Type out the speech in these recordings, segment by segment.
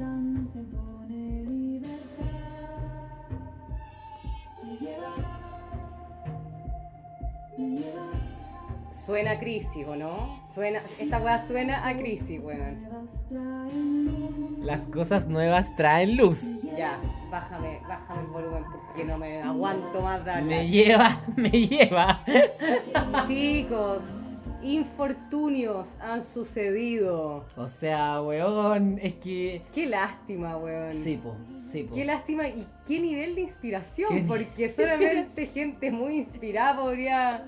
distancia impone libertad. Me lleva, me lleva. Suena a crisis, ¿o no? Suena, esta weá suena a crisis, weón. Nuevas traen luz. Las cosas nuevas traen luz. Ya, bájame, bájame el volumen porque no me aguanto más de Me lleva, me lleva. Chicos, infortunios han sucedido. O sea, weón, es que. Qué lástima, weón. Sí, po, sí, po. Qué lástima y qué nivel de inspiración, Qué porque solamente gente muy inspirada podría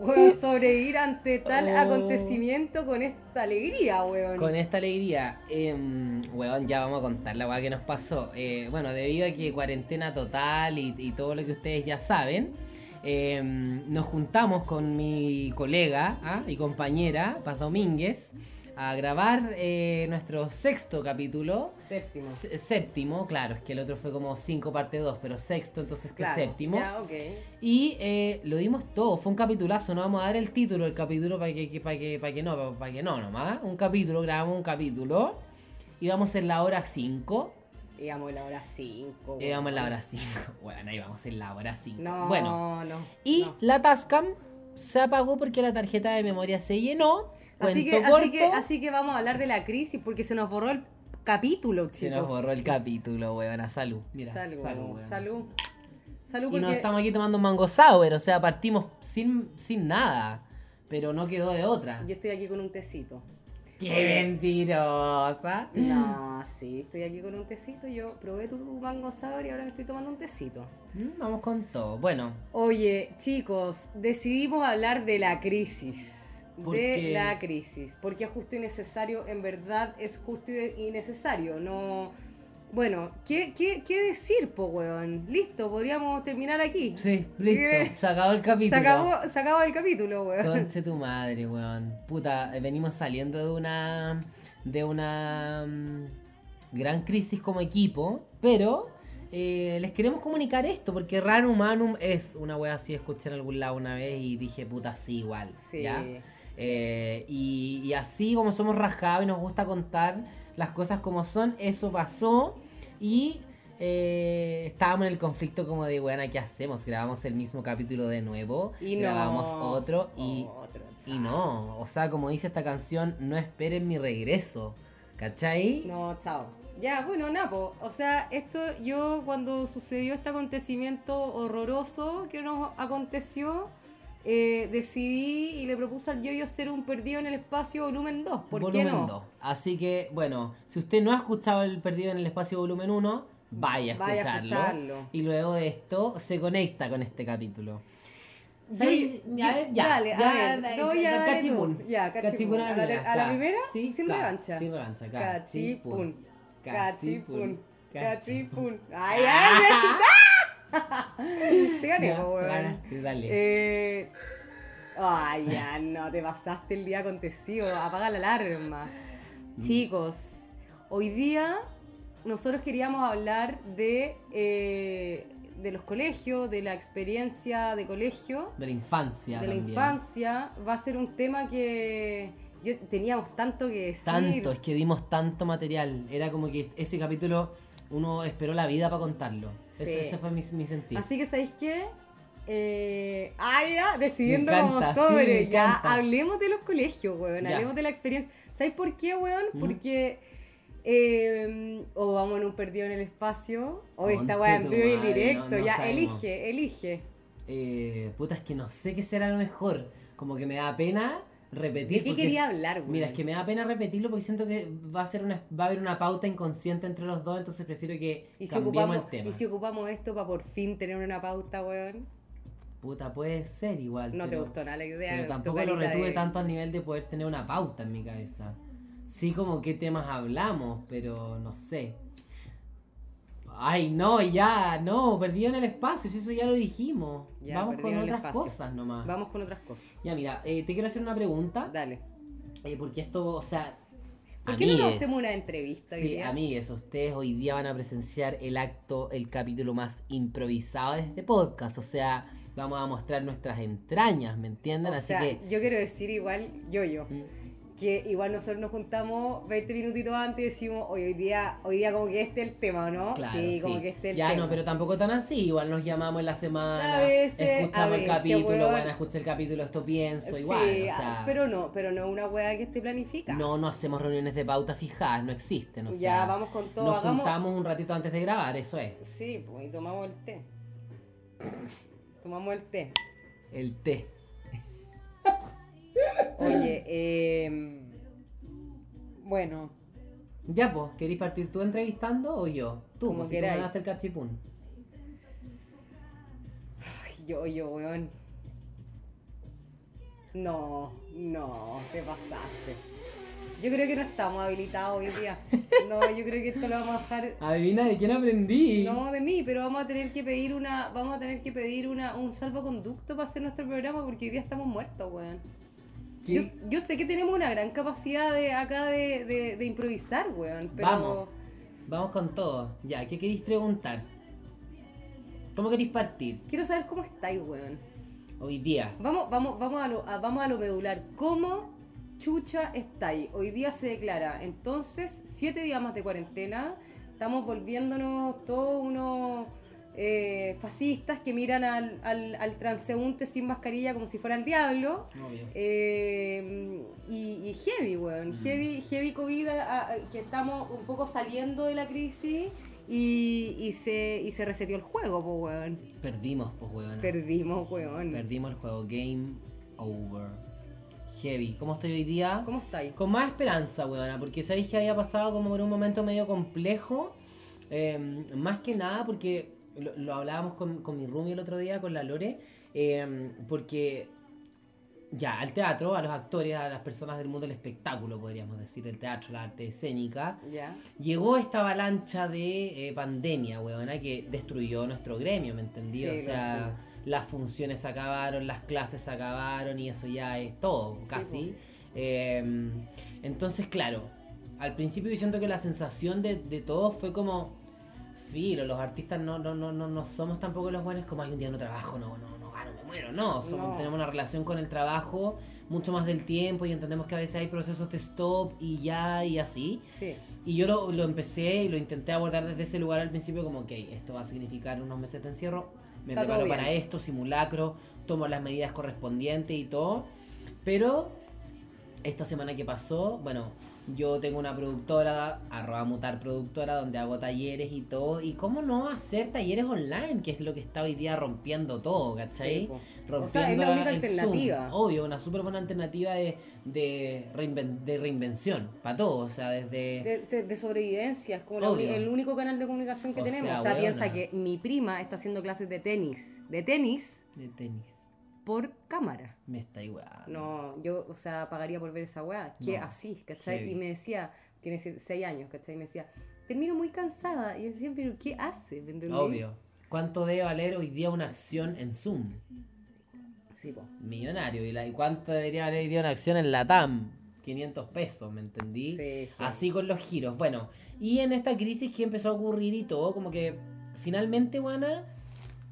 weón, sobrevivir ante tal Oh. acontecimiento con esta alegría, weón. Con esta alegría, em, weón, ya vamos a contar la weá que nos pasó. Eh, bueno, debido a que cuarentena total y, y todo lo que ustedes ya saben, em, nos juntamos con mi colega ¿ah? y compañera, Paz Domínguez, a grabar eh, nuestro sexto capítulo. Séptimo. S- Séptimo, claro, es que el otro fue como 5 parte 2, pero sexto, entonces que Claro, séptimo. Ya, ok. Y eh, lo dimos todo, fue un capitulazo, no vamos a dar el título del capítulo para que, para que, para que no, para que no nomás. Un capítulo, grabamos un capítulo. Íbamos en la hora 5. Íbamos en la hora 5. Íbamos en la hora 5. Bueno, ahí vamos en la hora 5. No, bueno, no. y no. la Tascam se apagó porque la tarjeta de memoria se llenó. Así que, así, que, así que vamos a hablar de la crisis porque se nos borró el capítulo, chicos. se nos borró el capítulo, weón. A salud. Mira, Salud, salud, salud. Salud. Y porque... nos estamos aquí tomando un mango sour, o sea, partimos sin, sin nada. Pero no quedó de otra. Yo estoy aquí con un tecito. ¡Qué mentirosa! No, sí, estoy aquí con un tecito. Yo probé tu mango sour y ahora me estoy tomando un tecito. Mm, Vamos con todo. Bueno, Oye, chicos, decidimos hablar de la crisis. ¿Por de qué? la crisis. Porque es justo y necesario, en verdad es justo y necesario. No. Bueno, ¿qué, qué, qué decir, po, weón? Listo, podríamos terminar aquí. sí, listo. ¿Qué? Se acabó el capítulo. Se acabó, se acabó el capítulo, weón. Conche tu madre, weón. Puta, eh, venimos saliendo de una. de una. mm, gran crisis como equipo, pero. eh, les queremos comunicar esto, porque Raro Humanum es una wea así, escuché en algún lado una vez y dije, puta, sí, igual. Sí, ¿ya? sí. Eh, y, y así como somos rajados y nos gusta contar las cosas como son, eso pasó y eh, estábamos en el conflicto como de, bueno, ¿qué hacemos? Grabamos el mismo capítulo de nuevo, Y no. grabamos otro y, Otro, y no, o sea, como dice esta canción, no esperen mi regreso, ¿cachai? No, chao. Ya, bueno, Napo. O sea, esto yo cuando sucedió este acontecimiento horroroso que nos aconteció, eh, decidí y le propuse al yo hacer un perdido en el espacio volumen 2. ¿Por qué no? 2. Así que, bueno, si usted no ha escuchado el Perdido en el Espacio volumen 1, vaya a Vaya a escucharlo. Y luego de esto se conecta con este capítulo. Yo- yo- a ver, ya. dale, a ya, ver, da- no, ya, da- dale cachipún. Ya, ¿A la a la primera? Sí, Sin ca- revancha. Sin revancha, Cachipún. Cachipún. Cachipún. Cachipún. Ay, ay, ay. Te gané, weón. dale. Eh, ay, ya no, te pasaste el día acontecido. Apaga la alarma. Mm. Chicos, hoy día nosotros queríamos hablar de, eh, de los colegios, de la experiencia de colegio, De la infancia de la infancia. Va a ser un tema que yo, teníamos tanto que decir. Tanto, es que dimos tanto material. Era como que ese capítulo uno esperó la vida para contarlo. Eso- Sí. ese fue mi, mi sentir. Así que, ¿sabéis qué? Eh, ah, ya, decidiendo como encanta, sí, sobre, me ya, hablemos de los colegios, weón, Ya. hablemos de la experiencia. ¿Sabéis por qué, weón? ¿Mm? Porque eh, o vamos en un perdido en el espacio, o esta weá en vivo y directo, no, no ya, sabemos. elige, elige. Eh, puta, es que no sé qué será lo mejor. Como que me da pena repetir. ¿De qué quería hablar, weón? Mira, es que me da pena repetirlo porque siento que va a ser una, va a haber una pauta inconsciente entre los dos, entonces prefiero que ¿Y si, cambiemos ocupamos, el tema. ¿Y si ocupamos esto para por fin tener una pauta, weón? Puta, puede ser igual. No te gustó nada la idea. Pero tampoco lo retuve de- tanto al nivel de poder tener una pauta en mi cabeza. Sí, como qué temas hablamos, pero no sé. Ay, no, ya, no, perdido en el espacio, si eso ya lo dijimos. Ya, Vamos con otras cosas nomás. Vamos con otras cosas. Ya, mira, eh, te quiero hacer una pregunta. Dale. eh, porque esto, o sea. ¿Por qué no nos amigues, hacemos una entrevista? Sí, amigues, ustedes hoy día van a presenciar el acto, el capítulo más improvisado de este podcast. O sea, vamos a mostrar nuestras entrañas, ¿me entienden? O Así sea, que. yo quiero decir igual, yo, yo, Mm. Que igual nosotros nos juntamos 20 minutitos antes y decimos, hoy, hoy día, hoy día como que este es el tema, ¿no? Claro, sí, como que este es el ya tema. no, pero tampoco tan así. Igual nos llamamos en la semana, A veces, escuchamos a el capítulo, bueno, escuché el capítulo, esto pienso, Sí, igual. O sea, pero no, pero no una weá que esté planificada. no, no hacemos reuniones de pauta fijadas, no existen. O Ya, sea, vamos con todo, Nos hagamos- juntamos un ratito antes de grabar, eso es. Sí, pues y tomamos el té. tomamos el té. El té. Oye, eh, bueno, Ya, pues, ¿queréis partir tú entrevistando o yo? Tú, Como pues si tú ganaste el cachipún. ay, yo, yo, weón. No, no, te pasaste. Yo creo que no estamos habilitados hoy día. No, yo creo que esto lo vamos a dejar. Adivina de quién aprendí. No de mí, pero vamos a tener que pedir una, vamos a tener que pedir una, un salvoconducto para hacer nuestro programa porque hoy día estamos muertos, weón. Yo, yo sé que tenemos una gran capacidad de acá de, de, de improvisar, weón, pero Vamos. Vamos con todo. Ya, ¿qué queréis preguntar? ¿Cómo queréis partir? quiero saber cómo estáis, weón. Hoy día. Vamos, vamos, vamos a lo, a- vamos a lo medular. ¿Cómo chucha estáis? Hoy día se declara, entonces, siete días más de cuarentena. Estamos volviéndonos todos unos eh, fascistas que miran al, al, al transeúnte sin mascarilla como si fuera el diablo. Eh, y, y heavy, weón. Heavy, heavy COVID, a- a- que estamos un poco saliendo de la crisis y, y se, y se reseteó el juego, pues, weón. Perdimos, pues, weón. Perdimos, weón. Perdimos el juego. Game over. Heavy. ¿Cómo estoy hoy día? ¿Cómo estáis? Con más esperanza, weona, porque sabéis que había pasado como por un momento medio complejo. eh, más que nada porque lo, lo hablábamos con, con mi roomie el otro día, con la Lore, eh, porque ya al teatro, a los actores, a las personas del mundo del espectáculo, podríamos decir, el teatro, la arte escénica, llegó esta avalancha de eh, pandemia, weona, que destruyó nuestro gremio, ¿me entendí? Sí, o sea, las funciones se acabaron, las clases se acabaron y eso ya es todo, Sí, casi. Eh, entonces, claro, al principio yo siento que la sensación de, de todo fue como, filo, los artistas no, no, no, no, no somos tampoco los buenos como hay un día no trabajo, no, no, no gano, me muero, no, somos- No. tenemos una relación con el trabajo mucho más del tiempo y entendemos que a veces hay procesos de stop y ya y así. Sí. Y yo lo, lo empecé y lo intenté abordar desde ese lugar al principio como, ok, esto va a significar unos meses de encierro, me Está preparo para esto, simulacro, tomo las medidas correspondientes y todo. Pero esta semana que pasó, bueno, yo tengo una productora, arroba mutar productora, donde hago talleres y todo. Y cómo no hacer talleres online, que es lo que está hoy día rompiendo todo, ¿cachai? Sí, rompiendo O sea, es la única el Zoom. alternativa. Obvio, una súper buena alternativa de, de, reinven- de reinvención para todo. O sea, desde... De, de- de sobrevivencia, es como la el único canal de comunicación que O tenemos. sea, o sea, piensa que mi prima está haciendo clases de tenis. De tenis de tenis. Por cámara. Me está igual. No, yo, o sea, pagaría por ver esa weá. Que No, así, ¿cachai? heavy. Y me decía, tiene 6 años, ¿cachai? Y me decía, termino muy cansada. Y yo decía, pero ¿qué hace? Obvio. ¿Cuánto debe valer hoy día una acción en Zoom? Sí, po. Millonario. ¿Y, la, y cuánto debería valer hoy día una acción en la TAM? 500 pesos, ¿me entendí? Sí, sí. Así con los giros. Bueno, y en esta crisis que empezó a ocurrir y todo, como que finalmente, Juana,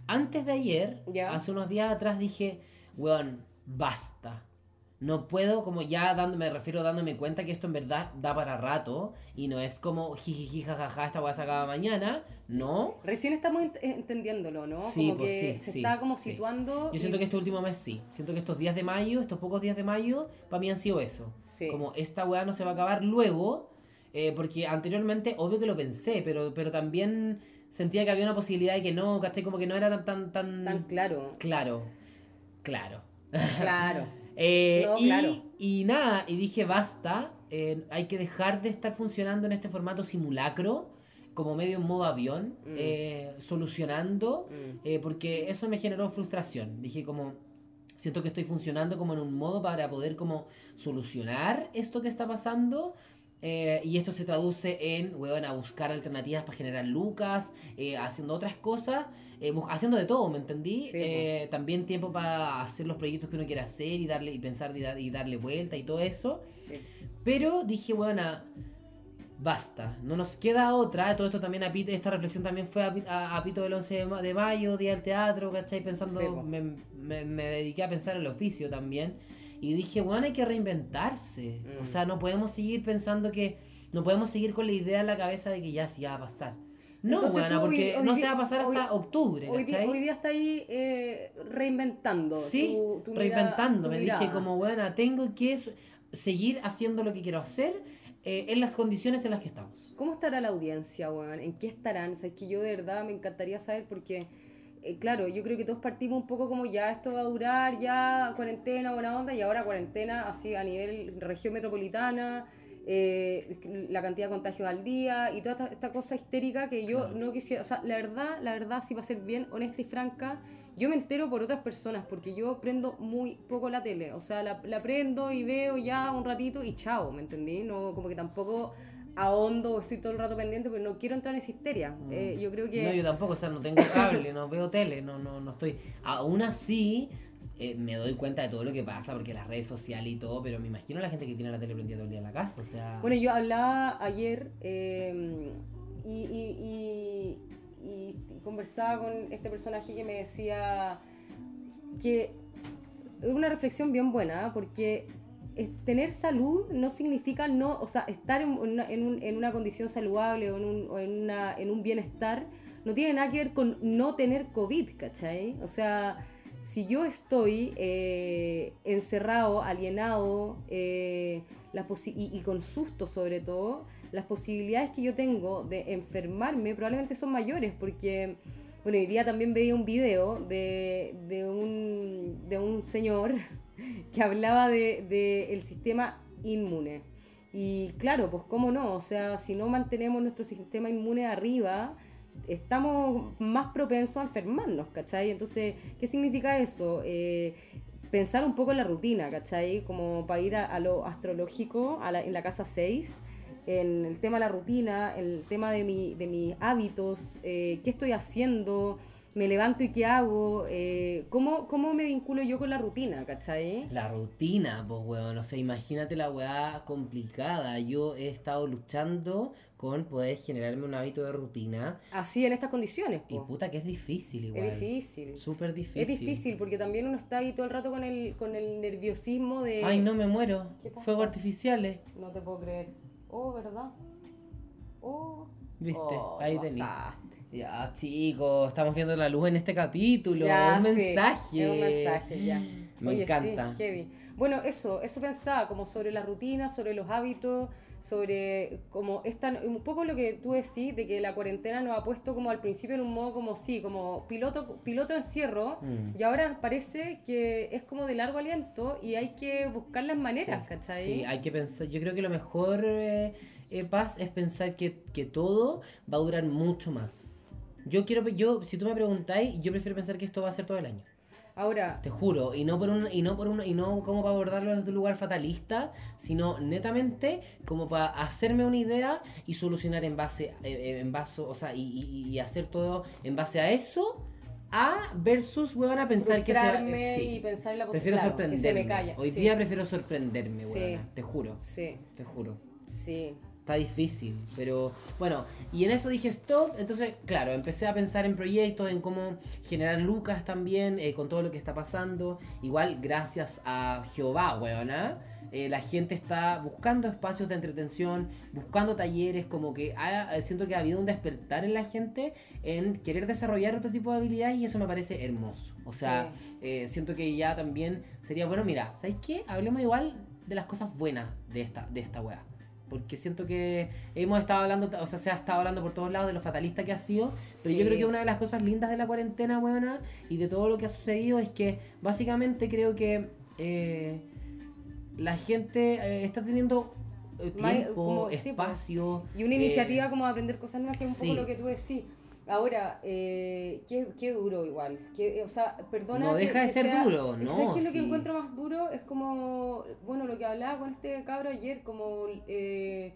antes de ayer, hace unos días atrás dije, weón, basta. No puedo, como ya dando, me refiero dándome cuenta que esto en verdad da para rato y no es como jijiji, jajaja, esta weá se acaba mañana. No. Recién estamos ent- entendiéndolo, ¿no? Sí, como pues que sí, se sí, está como situando. Yo siento y- que este último mes sí. Siento que estos días de mayo, estos pocos días de mayo, para mí han sido eso. Como esta weá no se va a acabar luego, eh, porque anteriormente, obvio que lo pensé, pero, pero también sentía que había una posibilidad de que no, ¿cachai? Como que no era tan, tan, tan, Tan claro. claro. Claro. Claro. Eh, No, y, claro. y nada, y dije basta, eh, hay que dejar de estar funcionando en este formato simulacro, como medio en modo avión, Mm. eh, solucionando, Mm. eh, porque eso me generó frustración. Dije como, siento que estoy funcionando como en un modo para poder como solucionar esto que está pasando. Eh, y esto se traduce en, weón, a buscar alternativas para generar lucas, eh, haciendo otras cosas, eh, haciendo de todo, ¿me entendí? Sí. Eh, también tiempo para hacer los proyectos que uno quiere hacer y darle y pensar y, dar- y darle vuelta y todo eso. Sí. Pero dije, bueno, basta, no nos queda otra. Todo esto también, a Pito- esta reflexión también fue a, a- a Pito del 11 de, ma- de mayo, Día del Teatro, ¿cachai? Pensando, Sí, me, me- me dediqué a pensar en el oficio también. Y dije, bueno, hay que reinventarse. Mm. O sea, no podemos seguir pensando que, no podemos seguir con la idea en la cabeza de que ya sí va a pasar. No, Entonces hoy- porque hoy no se va a pasar hasta hoy- octubre, Hoy día, ¿cachai? hoy día está ahí eh, reinventando. Sí, tu- tu reinventando. Me mirada. dije como, bueno, tengo que seguir haciendo lo que quiero hacer eh, en las condiciones en las que estamos. ¿Cómo estará la audiencia, weón? ¿En qué estarán? O sea, es que yo de verdad me encantaría saber porque, eh, claro, yo creo que todos partimos un poco como ya esto va a durar, ya cuarentena, buena onda, y ahora cuarentena así a nivel región metropolitana, eh, la cantidad de contagios al día y toda esta, esta cosa histérica que yo no quisiera, o sea, la verdad, la verdad, si va a ser bien honesta y franca, yo me entero por otras personas porque yo prendo muy poco la tele, o sea, la, la prendo y veo ya un ratito y chao, ¿me entendí? No, como que tampoco ahondo o estoy todo el rato pendiente, pero no quiero entrar en esa histeria. Eh, yo creo que... No, yo tampoco, o sea, no tengo cable, no veo tele, no, no, no estoy. Aún así, eh, me doy cuenta de todo lo que pasa, porque las redes sociales y todo, pero me imagino la gente que tiene la tele prendida todo el día en la casa, o sea. Bueno, yo hablaba ayer eh, y, y- y- y conversaba con este personaje que me decía que es una reflexión bien buena, porque tener salud no significa no, o sea, estar en una, en un- en una condición saludable o, en un, en, una, en un bienestar no tiene nada que ver con no tener COVID, ¿cachai? O sea, si yo estoy eh, encerrado, alienado, eh, y, y con susto sobre todo, las posibilidades que yo tengo de enfermarme probablemente son mayores porque, bueno, hoy día también veía un video de, de, un, de un señor que hablaba de, de el sistema inmune. Y claro, pues cómo no, o sea, si no mantenemos nuestro sistema inmune arriba, estamos más propensos a enfermarnos, ¿cachai? Entonces, ¿qué significa eso? Eh, pensar un poco en la rutina, ¿cachai? Como para ir a, a lo astrológico, a la- en la casa 6, en el tema de la rutina, el tema de, mi, de mis hábitos, eh, qué estoy haciendo, me levanto y qué hago, eh, ¿cómo, ¿cómo me vinculo yo con la rutina, ¿cachai? La rutina, pues, weón. O sea, imagínate la weá complicada. Yo he estado luchando con poder generarme un hábito de rutina. Así en estas condiciones, Y po. puta que es difícil igual. es difícil. Súper difícil. Es difícil porque también uno está ahí todo el rato con el, con el nerviosismo de... Ay, no me muero. Fuegos artificiales. No te puedo creer. Oh, ¿verdad? Oh. ¿Viste? Oh, Ahí te tenés. Ya, chicos, estamos viendo la luz en este capítulo. Ya, un sí, mensaje. es un mensaje, ya. Me Oye, encanta. Sí, heavy. Bueno, eso, eso pensaba, como sobre la rutina, sobre los hábitos, sobre como esta, un poco lo que tú decís, de que la cuarentena nos ha puesto como al principio en un modo como sí, como piloto, piloto encierro, Mm. y ahora parece que es como de largo aliento y hay que buscar las maneras, ¿cachai? Sí, hay que pensar. Yo creo que lo mejor, eh, eh, Paz, es pensar que, que todo va a durar mucho más. Yo quiero, yo, si tú me preguntáis, yo prefiero pensar que esto va a ser todo el año. Ahora, Te juro, y no por un, y no por un, y no como para abordarlo desde un lugar fatalista, sino netamente como para hacerme una idea y solucionar en base, eh, en base, o sea, y, y- y hacer todo en base a eso, a versus weón a pensar que se va- frustrarme sí. y pensar en la Prefiero posibilidad, que se sorprenderme. me calla. Hoy sí. día prefiero sorprenderme, Sí. weona, te juro, Sí, te juro. sí. Está difícil, pero bueno, y en eso dije stop, entonces claro, empecé a pensar en proyectos, en cómo generar lucas también, eh, con todo lo que está pasando. Igual gracias a Jehová, weona, eh, la gente está buscando espacios de entretención, buscando talleres, como que ha- eh, siento que ha habido un despertar en la gente en querer desarrollar otro tipo de habilidades y eso me parece hermoso. O sea, eh, siento que ya también sería bueno, mira, ¿sabéis qué? Hablemos igual de las cosas buenas de esta, de esta weá. Porque siento que hemos estado hablando, o sea, se ha estado hablando por todos lados de lo fatalista que ha sido. Pero yo creo que una de las cosas lindas de la cuarentena, buena, y de todo lo que ha sucedido es que básicamente creo que eh, la gente eh, está teniendo eh, tiempo, como- sí, pues. espacio. Y una iniciativa como de aprender cosas nuevas, que es un sí. poco lo que tú decís. Ahora, eh, qué, qué duro igual. Que, o sea, perdona. No que- deja de que ser sea- duro, ¿sabes no, qué es lo que encuentro más duro? Es como, bueno, lo que hablaba con este cabro ayer, como eh,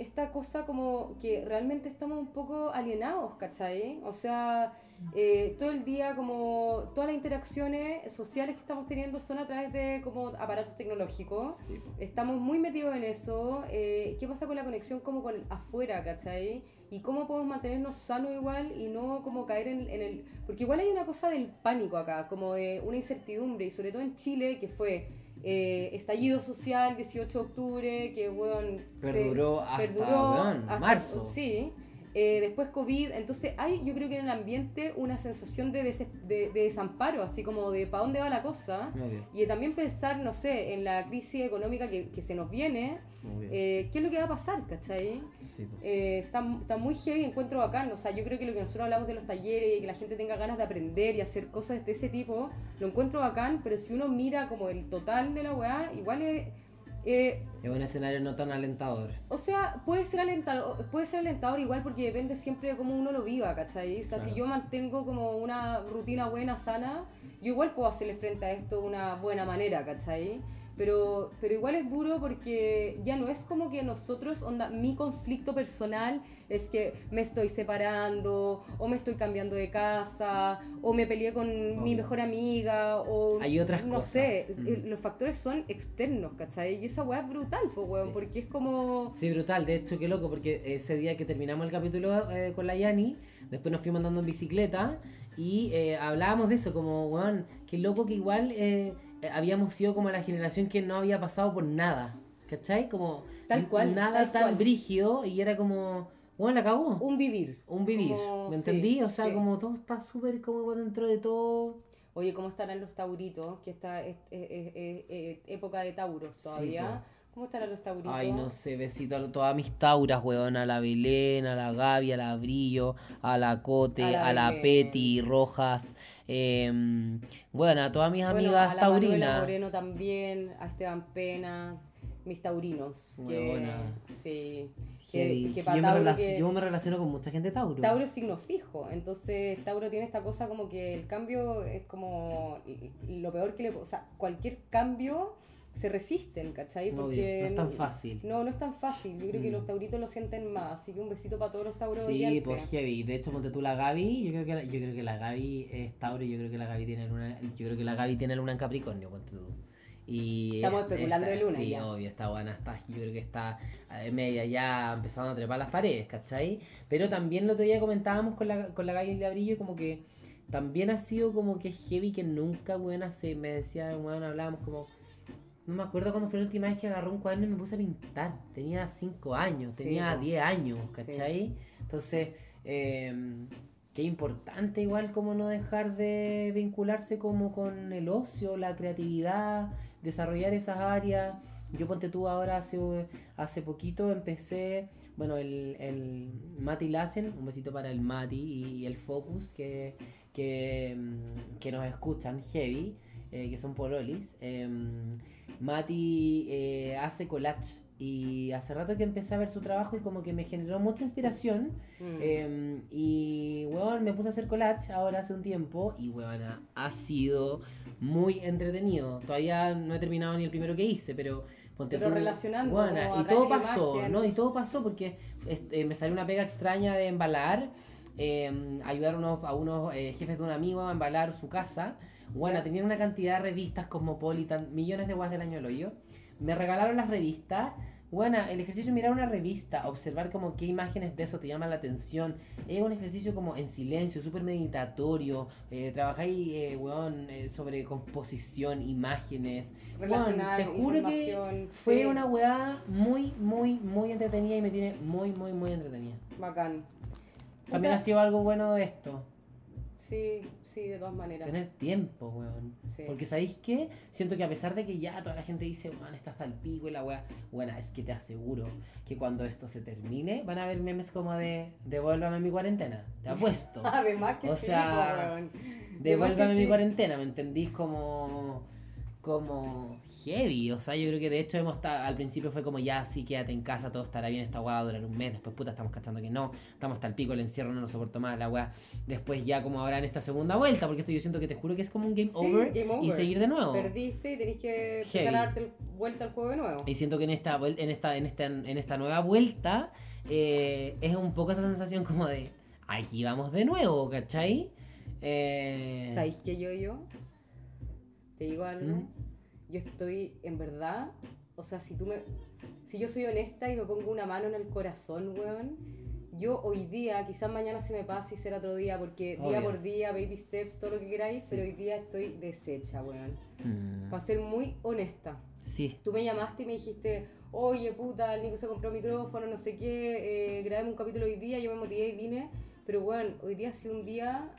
esta cosa como que realmente estamos un poco alienados, ¿cachai? O sea, eh, todo el día como todas las interacciones sociales que estamos teniendo son a través de como aparatos tecnológicos. Sí. Estamos muy metidos en eso. eh, ¿Qué pasa con la conexión como con afuera, cachai? Y cómo podemos mantenernos sanos igual y no como caer en, en el... Porque igual hay una cosa del pánico acá, como de una incertidumbre, y sobre todo en Chile, que fue eh, estallido social, 18 de octubre, que weón, se- Perduró hasta, marzo. Sí. Eh, después COVID, entonces hay yo creo que en el ambiente una sensación de, des- de, de desamparo, así como de para dónde va la cosa. Y también pensar, no sé, en la crisis económica que, que se nos viene, eh, qué es lo que va a pasar, ¿cachai? Sí, po. Eh, está, está muy heavy, encuentro bacán. O sea, yo creo que lo que nosotros hablamos de los talleres y que la gente tenga ganas de aprender y hacer cosas de ese tipo, lo encuentro bacán, pero si uno mira como el total de la weá, igual es. Eh, Es un escenario no tan alentador. o sea, puede ser alentador, puede ser alentador igual porque depende siempre de cómo uno lo viva, ¿cachai? O sea, si Claro. yo mantengo como una rutina buena, sana, yo igual puedo hacerle frente a esto de una buena manera, ¿cachai? Pero, pero igual es duro porque ya no es como que nosotros, onda, mi conflicto personal es que me estoy separando, o me estoy cambiando de casa, o me peleé con mi mejor amiga, o Hay otras no cosas. sé, Mm. eh, los factores son externos, ¿cachai? Y esa weá es brutal, pues, weón, Sí. porque es como... Sí, brutal. De hecho, qué loco, porque ese día que terminamos el capítulo eh, con la Yani, después nos fuimos andando en bicicleta y eh, hablábamos de eso, como, weón, qué loco que igual eh, habíamos sido como la generación que no había pasado por nada. ¿Cachai? Como Tal cual, nada tal tan cual. brígido y era como, weón, la cagó. Un vivir. Un vivir, Como- ¿me sí, entendí? O sea, sí. como todo está súper como dentro de todo. Oye, ¿cómo estarán los tauritos? Que esta es, es- es- época de tauros todavía. ¿Cómo estarán los tauritos? Ay, no sé, besito a todas mis tauras, weón. A la Belén, a la Gaby, a la Brillo, a la Cote, A la a la. Peti, Rojas. Eh, bueno, a todas mis Bueno, amigas a taurinas. Moreno también, a Esteban Pena, mis taurinos. Que, Huevona. sí. Que, que para Tauro, que- yo me relaciono con mucha gente tauro. Tauro es signo fijo, entonces Tauro tiene esta cosa como que el cambio es como lo peor que le... O sea, cualquier cambio se resisten, ¿cachai? Obvio, Porque no es tan fácil. No, no es tan fácil. Yo creo que Mm. los tauritos lo sienten más. Así que un besito para todos los tauros Sí, oyentes. pues heavy. De hecho, ponte tú la Gaby. Yo creo que la, yo creo que la Gaby es Tauro. y Yo creo que la Gaby tiene luna. Yo creo que la Gaby tiene luna en Capricornio, ponte tú. Y Estamos es- especulando de luna Sí, ya. obvio, está buena. Está, yo creo que está eh, media ya empezando a trepar las paredes, ¿cachai? Pero también el otro día comentábamos con la, con la Gaby y la Brillo como que también ha sido como que heavy que nunca, buena, se me decía, bueno, hablábamos como. No me acuerdo cuándo fue la última vez que agarró un cuaderno y me puse a pintar. Tenía 5 años, Sí, tenía po. 10 años, ¿cachai? Entonces, eh, qué importante igual como no dejar de vincularse como con el ocio, la creatividad, desarrollar esas áreas. Yo ponte tú ahora hace, hace poquito empecé, bueno, el, el Mati Lassen, un besito para el Mati y, el Focus que, que, mm, que nos escuchan, heavy, eh, que son pololis. em, Mati eh, hace collage y hace rato que empecé a ver su trabajo y como que me generó mucha inspiración. Mm. Em, y, weón, me puse a hacer collage ahora hace un tiempo y, weón, ha sido muy entretenido. Todavía no he terminado ni el primero que hice, pero... Pero tú, relacionando weona, como y todo pasó, imagen. ¿no? Y todo pasó porque este, me salió una pega extraña de embalar, eh, ayudar a unos, a unos eh, jefes de un amigo a embalar su casa. Bueno, tenían una cantidad de revistas Cosmopolitan, millones de guas del año del hoyo. Me regalaron las revistas. Bueno, el ejercicio de mirar una revista, observar como qué imágenes de eso te llaman la atención, es un ejercicio como en silencio, súper meditatorio, eh, trabajáis, eh, weón, eh, sobre composición, imágenes, Weón, te juro que fue sí. una weá muy, muy, muy entretenida y me tiene muy, muy, muy entretenida. Bacán. También ha Puta, sido algo bueno de esto, Sí, sí, de todas maneras. tener tiempo, weón. Sí. Porque ¿sabéis qué? Siento que a pesar de que ya toda la gente dice, weón, está hasta el pico y la weá, bueno, es que te aseguro que cuando esto se termine van a haber memes como de devuélvame mi cuarentena, te apuesto. Además que O sí, sea, weón. Devuélvame que mi sí. cuarentena, ¿me entendís? Como, como heavy. O sea, yo creo que de hecho hemos estado, al principio fue como ya, sí, quédate en casa, todo estará bien, esta weá va a durar un mes. Después, puta, estamos cachando que no, estamos hasta el pico, el encierro no lo soporto más, la weá. Después, ya como ahora en esta segunda vuelta, porque esto yo siento que te juro que es como un game, Sí, over, game y seguir de nuevo. Perdiste y tenés que empezar Heavy. a darte el- vuelta al juego de nuevo. Y siento que en esta, en esta, en esta, en esta nueva vuelta eh, es un poco esa sensación como de aquí vamos de nuevo, ¿cachai? Eh, ¿Sabéis que yo, yo? Te digo algo. ¿Mm? Yo estoy, en verdad, o sea, si tú me. Si yo soy honesta y me pongo una mano en el corazón, weón, yo hoy día, quizás mañana se me pase y será otro día, porque día Obvio. por día, baby steps, todo lo que queráis, Sí. pero hoy día estoy deshecha, weón. Mm, Para ser muy honesta. sí. Tú me llamaste y me dijiste, oye puta, el Nico se compró micrófono, no sé qué, eh, grabemos un capítulo hoy día, yo me motivé y vine, pero bueno, hoy día ha sido un día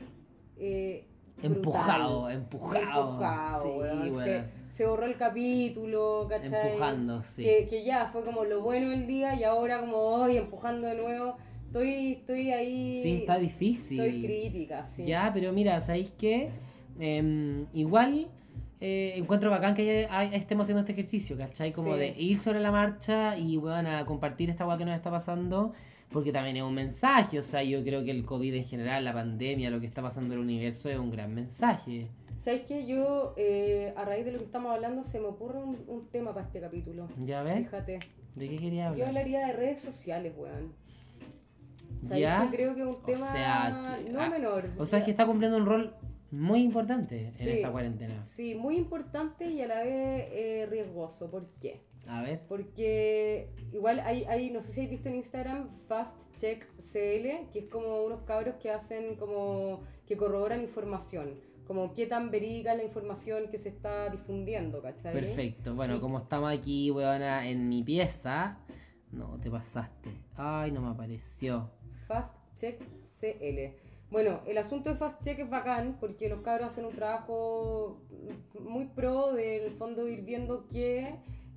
eh. Empujado, empujado. Empujado, Sí. Se, borró el capítulo, ¿cachai? Empujando, sí. Que, que ya fue como lo bueno el día y ahora como hoy empujando de nuevo. Estoy, estoy ahí. Sí, está difícil. Estoy crítica, sí. Ya, pero mira, ¿sabéis qué? Em, igual eh, encuentro bacán que estemos haciendo este ejercicio, ¿cachai? Como Sí. de ir sobre la marcha y bueno, a compartir esta weá que nos está pasando, porque también es un mensaje, o sea, yo creo que el COVID en general, la pandemia, lo que está pasando en el universo es un gran mensaje. ¿Sabes qué? Yo, eh, a raíz de lo que estamos hablando, se me ocurre un, un tema para este capítulo. ¿Ya ves? Fíjate. ¿De qué quería Yo hablar? hablaría de redes sociales, weón. ¿Sabes ¿Ya? que creo que es un O tema sea, que- no ah, menor? O sea, es que está cumpliendo un rol muy importante Sí. en esta cuarentena. Sí, muy importante y a la vez eh, riesgoso. ¿Por qué? A ver. Porque igual hay, hay, no sé si habéis visto en Instagram, Fast Check CL, que es como unos cabros que hacen como, que corroboran información, como qué tan verídica es la información que se está difundiendo, ¿cachai? Perfecto. Bueno, Y- como estamos aquí, weona, en mi pieza. No, te pasaste. Ay, no me apareció. Fast Check CL. Bueno, el asunto de Fast Check es bacán porque los cabros hacen un trabajo muy pro del fondo ir viendo qué,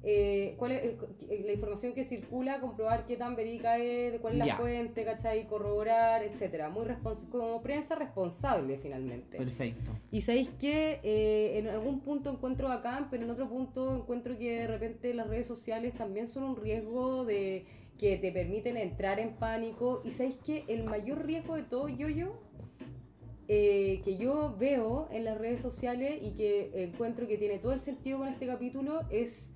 eh, cuál es eh, la información que circula, comprobar qué tan verídica es, de cuál es la fuente, ¿cachai? Corroborar, etcétera. Muy respons- como prensa responsable finalmente. Perfecto. Y sabéis que eh, en algún punto encuentro bacán, pero en otro punto encuentro que de repente las redes sociales también son un riesgo de que te permiten entrar en pánico. Y sabéis que el mayor riesgo de todo, yo, yo, eh, que yo veo en las redes sociales y que encuentro que tiene todo el sentido con este capítulo es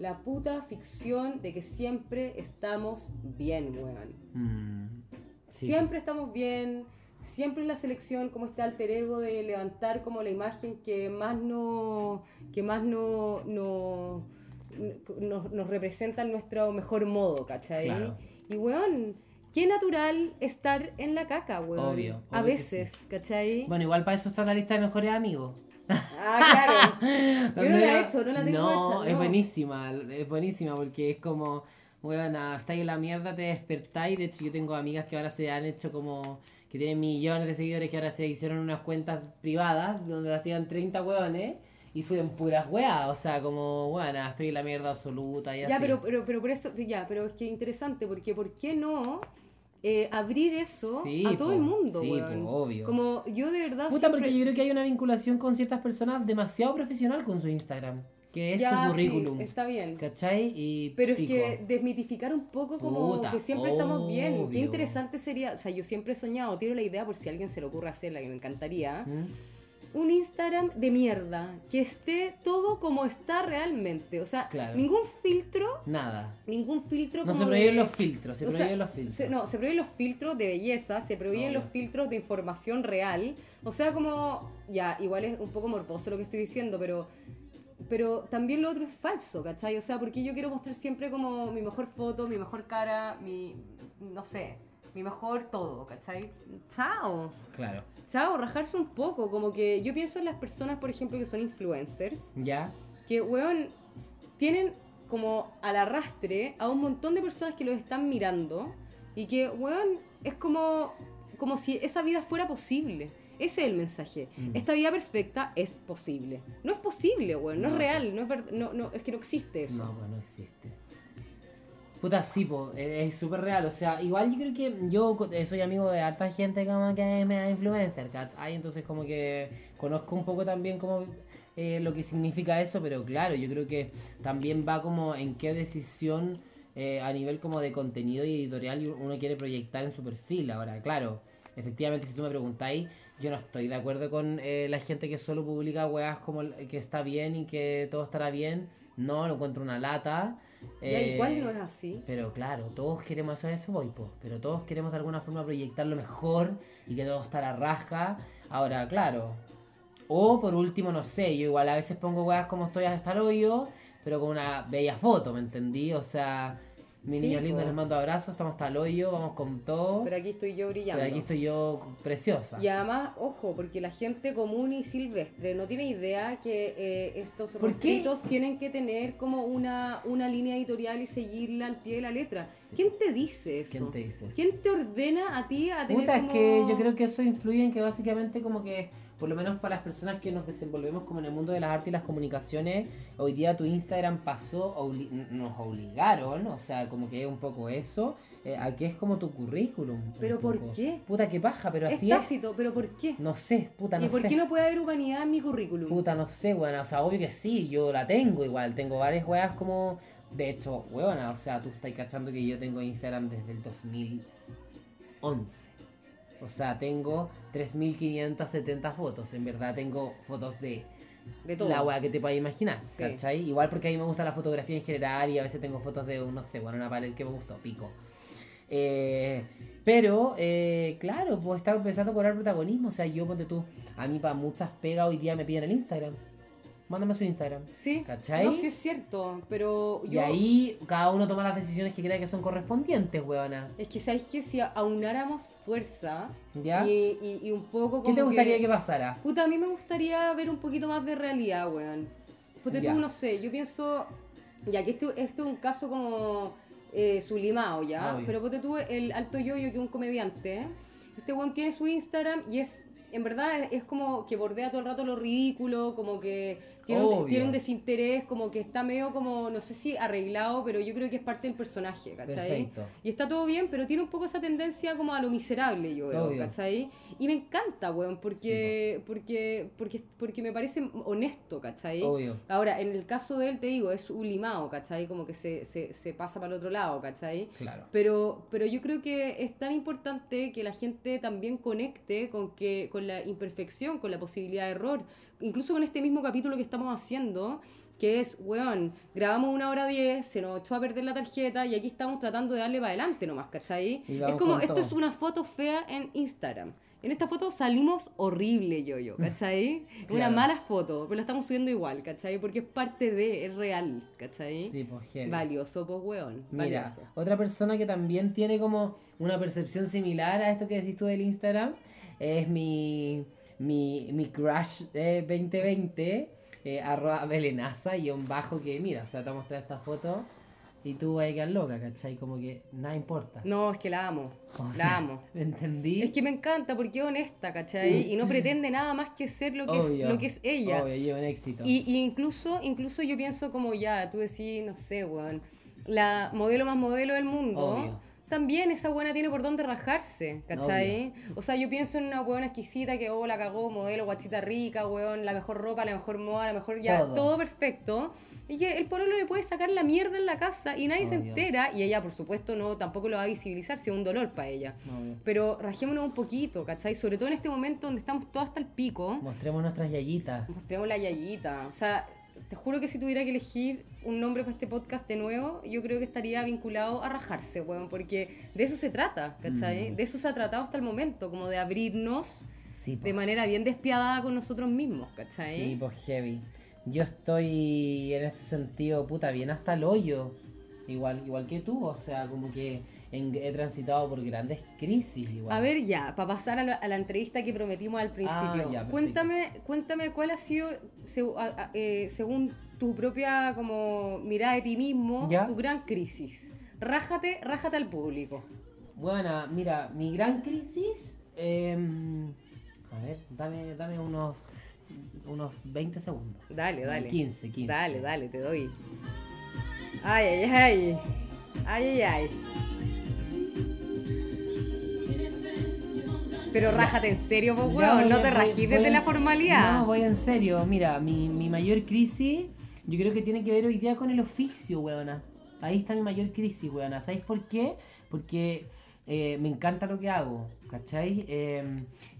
la puta ficción de que siempre estamos bien, weón. Mm, sí. Siempre estamos bien, siempre en la selección como este alter ego de levantar como la imagen que más no que más no, no- nos, nos representa en nuestro mejor modo, ¿cachai? Claro. Y weón, qué natural estar en la caca, weón. Obvio, A obvio veces, ¿cachai? Bueno, igual para eso está la lista de mejores amigos. Ah, claro. Yo no la he hecho, no la tengo no, hecha. es no. buenísima, es buenísima porque es como, bueno, estáis en la mierda, te despertáis. De hecho, yo tengo amigas que ahora se han hecho como, que tienen millones de seguidores que ahora se hicieron unas cuentas privadas donde hacían 30 hueones y suben puras weas. O sea, como, bueno, estoy en la mierda absoluta y Ya, así. pero, pero, pero por eso, ya, pero es que interesante, porque ¿por qué no eh, abrir eso Sí, a todo po, el mundo, sí, weón? po, obvio. Como yo de verdad Puta, siempre- porque yo creo que hay una vinculación con ciertas personas demasiado profesional con su Instagram, que es Ya, su sí, currículum. está bien. ¿Cachai? Y Pero es que desmitificar un poco como Puta, que siempre estamos bien. Qué interesante sería, o sea, yo siempre he soñado, tiro la idea por si a alguien se le ocurre hacerla, que me encantaría. ¿Mm? Un Instagram de mierda, que esté todo como está realmente. O sea, Claro. ningún filtro, Nada. ningún filtro No se como prohíben de- los filtros, se prohíben los filtros. se- no, se prohíben los filtros de belleza, se prohíben los filtros de información real. O sea, como, ya, igual es un poco morboso lo que estoy diciendo, pero, pero también lo otro es falso, ¿cachai? O sea, porque yo quiero mostrar siempre como mi mejor foto, mi mejor cara, mi, no sé, mi mejor todo, ¿cachai? Chao. Claro. Chao, rajarse un poco, como que yo pienso en las personas, por ejemplo, que son influencers, ¿Ya? que, weón, tienen como al arrastre a un montón de personas que los están mirando y que, weón, es como, como si esa vida fuera posible. Ese es el mensaje. Mm. Esta vida perfecta es posible. No es posible, weón, no, No. es real, no es, no, no, es que no existe eso. No, pues no existe. Puta, sí, po, es es súper real. O sea, igual yo creo que yo eh, soy amigo de harta gente como que me da influencer, ¿cachai? Entonces como que conozco un poco también como eh, lo que significa eso, pero claro, yo creo que también va como en qué decisión eh, a nivel como de contenido y editorial uno quiere proyectar en su perfil. Ahora, claro, efectivamente si tú me preguntáis, yo no estoy de acuerdo con eh, la gente que solo publica weas como que está bien y que todo estará bien. No, lo encuentro una lata. Eh, igual no es así. Pero claro, todos queremos eso, eso voy, po, pero todos queremos de alguna forma proyectar lo mejor y que todo está a la raja. Ahora, claro. O por último, no sé, yo igual a veces pongo weas como estoy hasta el hoyo, pero con una bella foto, ¿me entendí? O sea, Mis Sí, niños lindos po. les mando abrazos, estamos hasta el hoyo, vamos con todo. Pero aquí estoy yo brillando. Pero aquí estoy yo preciosa. Y además, ojo, porque la gente común y silvestre no tiene idea que eh, estos rostritos tienen que tener como una, una línea editorial y seguirla al pie de la letra. ¿Quién te dice eso? ¿Quién te dice eso? ¿Quién te ordena a ti a tener Puta, como... es que yo creo que eso influye en que básicamente como que, por lo menos para las personas que nos desenvolvemos como en el mundo de las artes y las comunicaciones, hoy día tu Instagram pasó, obli- nos obligaron, o sea, como que es un poco eso, eh, a que es como tu currículum. ¿Pero por poco. qué? Puta, qué paja, pero Es así es. tácito, pero ¿por qué? No sé, puta, no ¿Y por sé. qué no puede haber humanidad en mi currículum? Puta, no sé, weón. O sea, obvio que sí, yo la tengo igual. Tengo varias weas como. De hecho, weona, o sea, tú estás cachando que yo tengo Instagram desde el 2011. O sea, tengo 3570 fotos. En verdad, tengo fotos de De todo. la wea que te puedas imaginar, Sí. ¿cachai? Igual porque a mí me gusta la fotografía en general y a veces tengo fotos de, no sé, bueno, una pared que me gustó, pico. Eh, pero, eh, claro, pues está empezando a cobrar protagonismo. O sea, yo, ponte tú, a mí para muchas pegas hoy día me piden el Instagram. Mándame su Instagram. Sí, ¿Cachai? no, sí es cierto, pero Y yo... ahí cada uno toma las decisiones que crea que son correspondientes, weona. Es que sabéis que si aunáramos fuerza ¿Ya? y, y- y un poco como ¿Qué te gustaría que, que pasara? Puta, a mí me gustaría ver un poquito más de realidad, weón. Porque Ya. tú, no sé, yo pienso, ya que esto, esto es un caso como eh, sublimado ya, Obvio. pero ponte tú el Alto Yoyo, que es un comediante, este weón tiene su Instagram y es, en verdad, es como que bordea todo el rato lo ridículo, como que tiene un, tiene un desinterés, como que está medio como, no sé si arreglado, pero yo creo que es parte del personaje, ¿cachai? Perfecto. Y está todo bien, pero tiene un poco esa tendencia como a lo miserable, yo veo, Obvio. ¿cachai? Y me encanta, weón, porque, porque, porque, porque me parece honesto, ¿cachai? Obvio. Ahora, en el caso de él, te digo, es un limado, ¿cachai? Como que se, se, se pasa para el otro lado, ¿cachai? Claro. Pero, pero yo creo que es tan importante que la gente también conecte con, que, con la imperfección, con la posibilidad de error. Incluso con este mismo capítulo que estamos haciendo, que es, weón, grabamos una hora diez, se nos echó a perder la tarjeta y aquí estamos tratando de darle para adelante nomás, ¿cachai? Es como, esto todo. es una foto fea en Instagram. En esta foto salimos horrible, yo, yo, ¿cachai? Es Una Claro. mala foto, pero la estamos subiendo igual, ¿cachai? Porque es parte de, es real, ¿cachai? Sí, pues heavy. Valioso, pues, weón. Mira, valioso. otra persona que también tiene como una percepción similar a esto que decís tú del Instagram es mi, mi, mi crush de 2020, eh, arroba belenaza y un bajo que, mira, o sea, te voy a mostrar esta foto y tú vas a quedar loca, ¿cachai? Como que nada importa. No, es que la amo. O la sea, amo. ¿Me entendí? Es que me encanta porque es honesta, ¿cachai? Y no pretende nada más que ser lo que, es, lo que es ella. Obvio, lleva un éxito. Y, y incluso, incluso yo pienso como ya, tú decís, no sé, weón, la modelo más modelo del mundo. Obvio. También esa buena tiene por dónde rajarse, ¿cachai? O sea, yo pienso en una buena exquisita que, oh, la cagó, modelo, guachita rica, weón, la mejor ropa, la mejor moda, la mejor ya, Todo. todo, perfecto. Y que el pololo le puede sacar la mierda en la casa y nadie se entera. Y ella, por supuesto, no tampoco lo va a visibilizar, si es un dolor para ella. Obvio. Pero rajémonos un poquito, ¿cachai? Sobre todo en este momento donde estamos todos hasta el pico. Mostremos nuestras yayitas. Mostremos la yayita. O sea, te juro que si tuviera que elegir un nombre para este podcast de nuevo, yo creo que estaría vinculado a rajarse, weón, porque de eso se trata, ¿cachai? De eso se ha tratado hasta el momento, como de abrirnos Sí, de manera bien despiadada con nosotros mismos, ¿cachai? Sí, pues heavy. Yo estoy en ese sentido, puta, bien hasta el hoyo. Igual, igual que tú, o sea, como que en- he transitado por grandes crisis igual. A ver ya, para pasar a la, a la entrevista que prometimos al principio, Ah, ya, cuéntame, cuéntame cuál ha sido, a- eh, según tu propia como mirada de ti mismo, Ya. tu gran crisis. Rájate, rájate al público. Bueno, mira, mi gran crisis. em, a ver, dame, dame unos, unos 20 segundos. Dale, dale. 15, 15. Dale, dale, te doy. Ay, ay, ay. Ay, ay, ay. Pero rájate en serio, Ya, weón. No te voy desde la formalidad. No, voy en serio. Mira, mi, mi mayor crisis, yo creo que tiene que ver hoy día con el oficio, weona. Ahí está mi mayor crisis, weona. ¿Sabéis por qué? Porque eh, me encanta lo que hago, ¿cachai? Eh,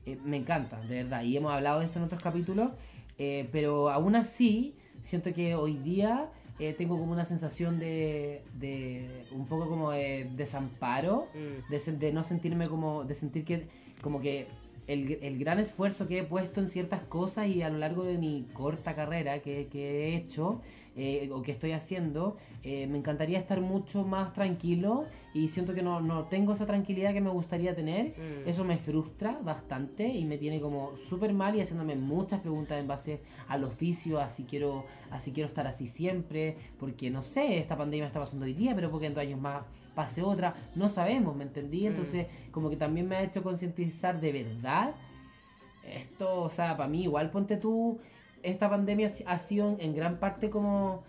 eh, me encanta, de verdad. Y hemos hablado de esto en otros capítulos. eh, pero aún así, siento que hoy día eh, tengo como una sensación de, de un poco como de desamparo Mm. de, de no sentirme como de sentir que como que el, el gran esfuerzo que he puesto en ciertas cosas y a lo largo de mi corta carrera que, que he hecho eh, o que estoy haciendo, eh, me encantaría estar mucho más tranquilo y siento que no, no tengo esa tranquilidad que me gustaría tener. Mm. Eso me frustra bastante y me tiene como súper mal y haciéndome muchas preguntas en base al oficio, así quiero, así quiero estar así siempre, porque no sé, esta pandemia está pasando hoy día, pero porque en dos años más pase otra, no sabemos, ¿me entendí? Entonces, como que también me ha hecho concientizar de verdad esto, o sea, para mí igual ponte tú, esta pandemia ha sido en gran parte como...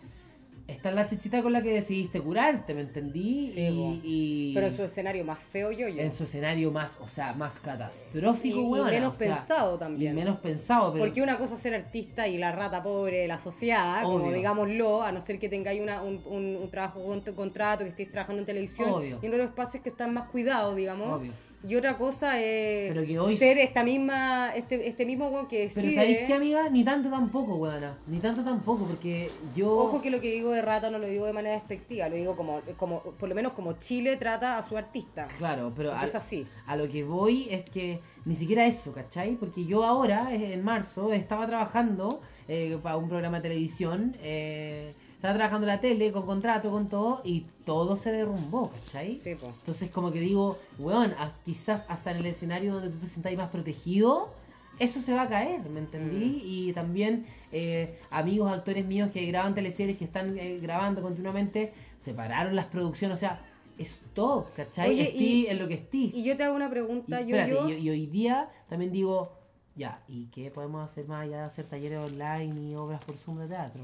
Esta es la chichita con la que decidiste curarte, ¿me entendí? Sí, y, Pero en su escenario más feo yo, yo. en su escenario más, o sea, más catastrófico, Y- y menos o sea, pensado también. Y menos pensado, pero... Porque una cosa es ser artista y la rata pobre de la sociedad, como digámoslo, a no ser que tengáis una, un, un- un trabajo con contrato, que estéis trabajando en televisión, Obvio. y en otros espacios que están más cuidados, digamos. Obvio. Y otra cosa es Pero que hoy- ser esta misma, este, este mismo weón que. Pero ¿sabéis qué, amiga? Ni tanto tampoco, weona. Ni tanto tampoco, porque yo... Ojo que lo que digo de rata no lo digo de manera despectiva, lo digo como, como por lo menos como Chile trata a su artista. Claro, pero Porque es así. a lo que voy es que ni siquiera eso, ¿cachai? Porque yo ahora, en marzo, estaba trabajando eh, para un programa de televisión, eh, estaba trabajando en la tele, con contrato, con todo, y todo se derrumbó, ¿cachai? Sí, po. Entonces como que digo, weón, quizás hasta en el escenario donde tú te sientas más protegido, eso se va a caer, ¿me entendí? Y también eh, amigos, actores míos que graban teleseries, que están eh, grabando continuamente, separaron las producciones, o sea, stop, ¿cachai? Oye, Estí y- en lo que estí. Y yo te hago una Y, pregunta, yo, espérate, yo, y- y hoy día también digo, ya, ¿y qué podemos hacer más allá de hacer talleres online y obras por Zoom de teatro?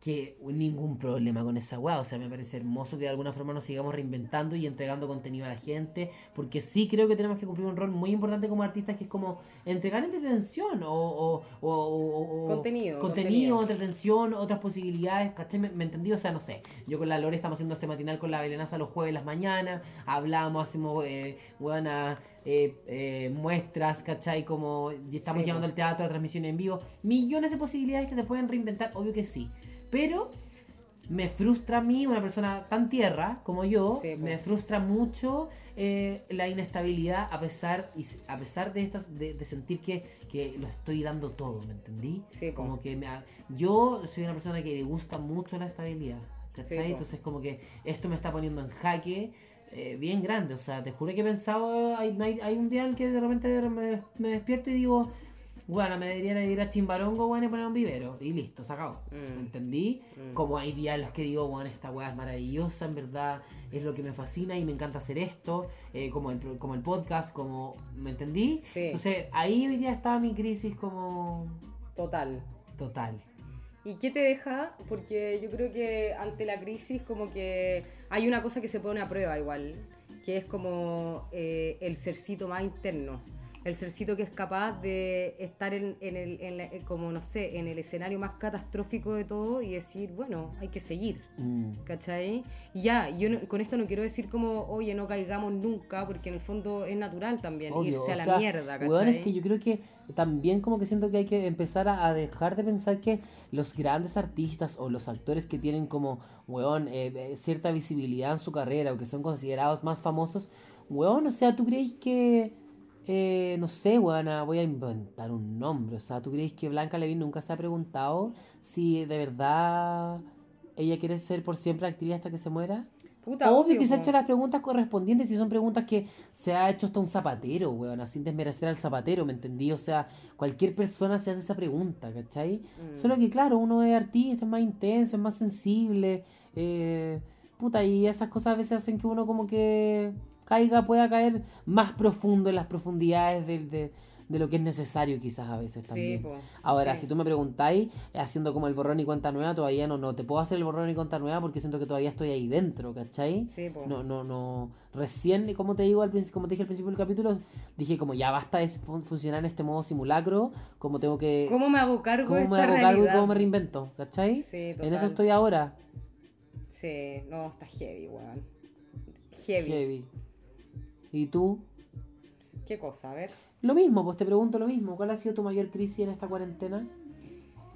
Que ningún problema con esa weá, o sea, me parece hermoso que de alguna forma nos sigamos reinventando y entregando contenido a la gente, porque sí creo que tenemos que cumplir un rol muy importante como artistas que es como entregar entretención o, o, o, o- Contenido, contenido, contenido. entretención, otras posibilidades, ¿cachai? ¿Me, me entendí? O sea, no sé, yo con la Lore estamos haciendo este matinal con la Belenaza los jueves las mañanas, hablamos, hacemos eh, buenas eh, eh, muestras, ¿cachai? Como y estamos Sí, llevando al teatro, a transmisión en vivo, millones de posibilidades que se pueden reinventar, obvio que sí, pero me frustra a mí, una persona tan tierra como yo, Sí, me frustra mucho eh, la inestabilidad a pesar, y a pesar de, estas, de, de sentir que, que lo estoy dando todo, ¿me entendí? Sí, po. como que me yo soy una persona que le gusta mucho la estabilidad, ¿cachai? Sí, po. Entonces como que esto me está poniendo en jaque. eh, bien grande, o sea, te juro que he pensado, hay, hay, hay un día en el que de repente me, me despierto y digo, bueno, me debería ir a Chimbarongo, bueno, y poner un vivero, y listo, se acabó, Mm. ¿me entendí? Mm. Como hay días en los que digo, bueno, esta weá es maravillosa, en verdad es lo que me fascina y me encanta hacer esto, eh, como, el, como el podcast, como, ¿me entendí? Sí. Entonces ahí hoy día estaba mi crisis como total. total. ¿Y qué te deja? Porque yo creo que ante la crisis como que hay una cosa que se pone a prueba igual, que es como eh, el cercito más interno. El cercito que es capaz de estar en, en el, en la- como no sé, en el escenario más catastrófico de todo y decir, bueno, hay que seguir. Mm. ¿Cachai? Y ya, yo no- con esto no quiero decir como, oye, no caigamos nunca, porque en el fondo es natural también Obvio, irse a la sea, mierda, ¿cachai? weón, es que yo creo que también como que siento que hay que empezar a, a dejar de pensar que los grandes artistas o los actores que tienen como, weón, eh, eh, cierta visibilidad en su carrera o que son considerados más famosos, weón, o sea, ¿tú crees que, eh, no sé, weón, ah, voy a inventar un nombre, o sea, ¿tú crees que Blanca Levin nunca se ha preguntado si de verdad ella quiere ser por siempre actriz hasta que se muera? Puta, Obvio que se ha hecho las preguntas correspondientes y son preguntas que se ha hecho hasta un zapatero, weón, sin desmerecer al zapatero, ¿me entendí? O sea, cualquier persona se hace esa pregunta, ¿cachai? Mm. Solo que, claro, uno es artista, es más intenso, es más sensible, eh, puta, y esas cosas a veces hacen que uno como que caiga, pueda caer más profundo en las profundidades del- de, de lo que es necesario quizás a veces Sí, también. po, Ahora, sí. si tú me preguntáis, eh, haciendo como el borrón y cuenta nueva, todavía no, no te puedo hacer el borrón y cuenta nueva porque siento que todavía estoy ahí dentro, ¿cachai? Sí, po. No, no, no. Recién, como te digo al principio, como te dije al principio del capítulo, dije como ya basta de fun- funcionar en este modo simulacro, como tengo que. ¿Cómo me hago cargo cómo me hago cargo y cómo me reinvento, ¿cachai? Sí, en total. eso estoy ahora. Sí, no, está heavy, weón. Heavy. Heavy. ¿Y tú? ¿Qué cosa? A ver. Lo mismo, pues te pregunto lo mismo. ¿Cuál ha sido tu mayor crisis en esta cuarentena?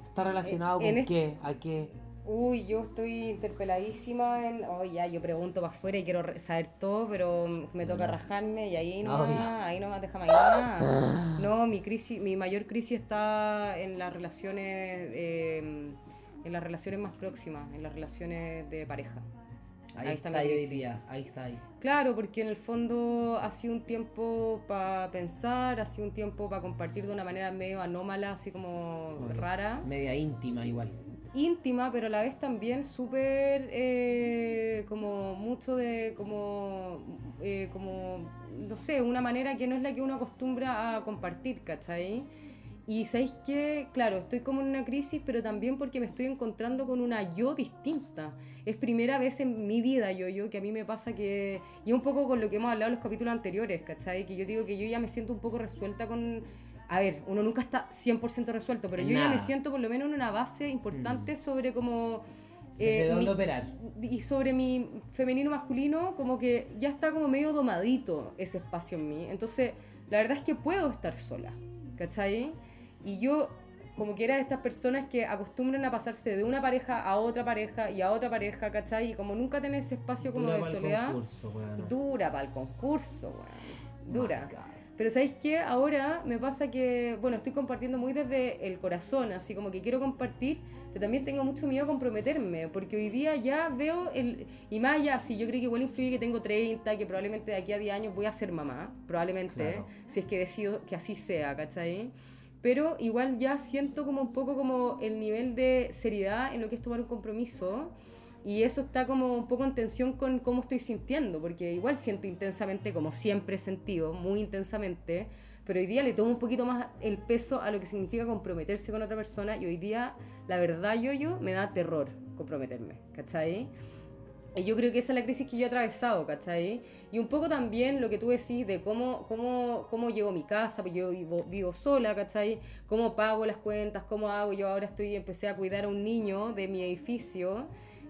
¿Está relacionado Eh, con qué? ¿A qué? Uy, yo estoy interpeladísima en. Oh, ya, yo pregunto para afuera y quiero saber todo, pero me toca rajarme y ahí no Obvio. ahí no me déjame nada. No, mi crisis, mi mayor crisis está en las relaciones, eh, en las relaciones más próximas, en las relaciones de pareja. Ahí, Ahí está, está ahí está ahí. Claro, porque en el fondo ha sido un tiempo para pensar, ha sido un tiempo para compartir de una manera medio anómala, así como rara. Media íntima igual. íntima, pero a la vez también súper eh, como mucho de como eh, como no sé, una manera que no es la que uno acostumbra a compartir, ¿cachai? Y sabéis que, claro, estoy como en una crisis, pero también porque me estoy encontrando con una yo distinta. Es primera vez en mi vida yo, yo, que a mí me pasa que, y un poco con lo que hemos hablado en los capítulos anteriores, ¿cachai? Que yo digo que yo ya me siento un poco resuelta con... A ver, uno nunca está 100% resuelto, pero En yo ya me nada. siento por lo menos en una base importante sobre como... ¿Desde eh, dónde mi- operar? y sobre mi femenino masculino, como que ya está como medio domadito ese espacio en mí. Entonces, la verdad es que puedo estar sola, ¿cachai? Y yo, como que era de estas personas que acostumbran a pasarse de una pareja a otra pareja y a otra pareja, ¿cachai? Y como nunca tener ese espacio como Dura de soledad, concurso, weón. dura para el concurso, weón. Dura. My God. Pero ¿sabéis qué? Ahora me pasa que, bueno, estoy compartiendo muy desde el corazón, así como que quiero compartir, pero también tengo mucho miedo a comprometerme, porque hoy día ya veo el... Y más allá, sí, yo creo que igual influye que tengo 30, que probablemente de aquí a 10 años voy a ser mamá, probablemente, Claro. si es que decido que así sea, ¿cachai? Pero igual ya siento como un poco como el nivel de seriedad en lo que es tomar un compromiso. Y eso está como un poco en tensión con cómo estoy sintiendo, porque igual siento intensamente, como siempre he sentido, muy intensamente, pero hoy día le tomo un poquito más el peso a lo que significa comprometerse con otra persona y hoy día, la verdad, yo, yo, me da terror comprometerme, ¿cachai? Y yo creo que esa es la crisis que yo he atravesado, ¿cachai? Y un poco también lo que tú decís de cómo, cómo, cómo llevo mi casa, pues yo vivo, vivo sola, ¿cachai? Cómo pago las cuentas, cómo hago. Yo ahora estoy, empecé a cuidar a un niño de mi edificio,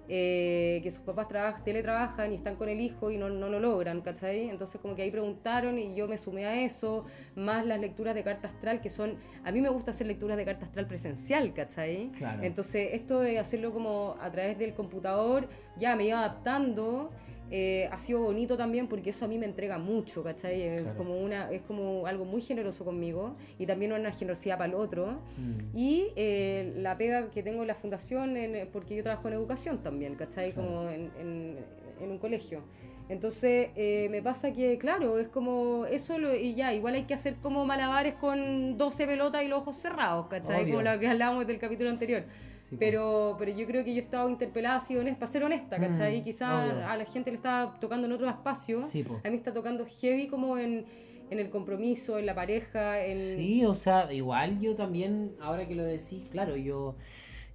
eh, que sus papás trabajan, teletrabajan y están con el hijo y no, no lo logran, ¿cachai? Entonces como que ahí preguntaron y yo me sumé a eso, más las lecturas de carta astral, que son, a mí me gusta hacer lecturas de carta astral presencial, ¿cachai? Claro. Entonces, esto de hacerlo como a través del computador, ya me iba adaptando. Eh, ha sido bonito también porque eso a mí me entrega mucho, ¿cachai? Es, como una, es como algo muy generoso conmigo y también una generosidad para el otro. Mm. Y eh, la pega que tengo en la fundación, en- porque yo trabajo en educación también, ¿cachai? Como en, en- en un colegio. Entonces eh, me pasa que, claro, es como eso lo- y ya, igual hay que hacer como malabares con 12 pelotas y los ojos cerrados, ¿cachai? Obvio. Como lo que hablábamos del capítulo anterior. Sí, pero, pero yo creo que yo he estado interpelada, así honesta, para ser honesta, ¿cachai? Mm, Quizás a la gente le está tocando en. Sí, po. a mí está tocando heavy como en, en el compromiso, en la pareja, en... Sí, o sea, igual yo también, ahora que lo decís, claro, yo,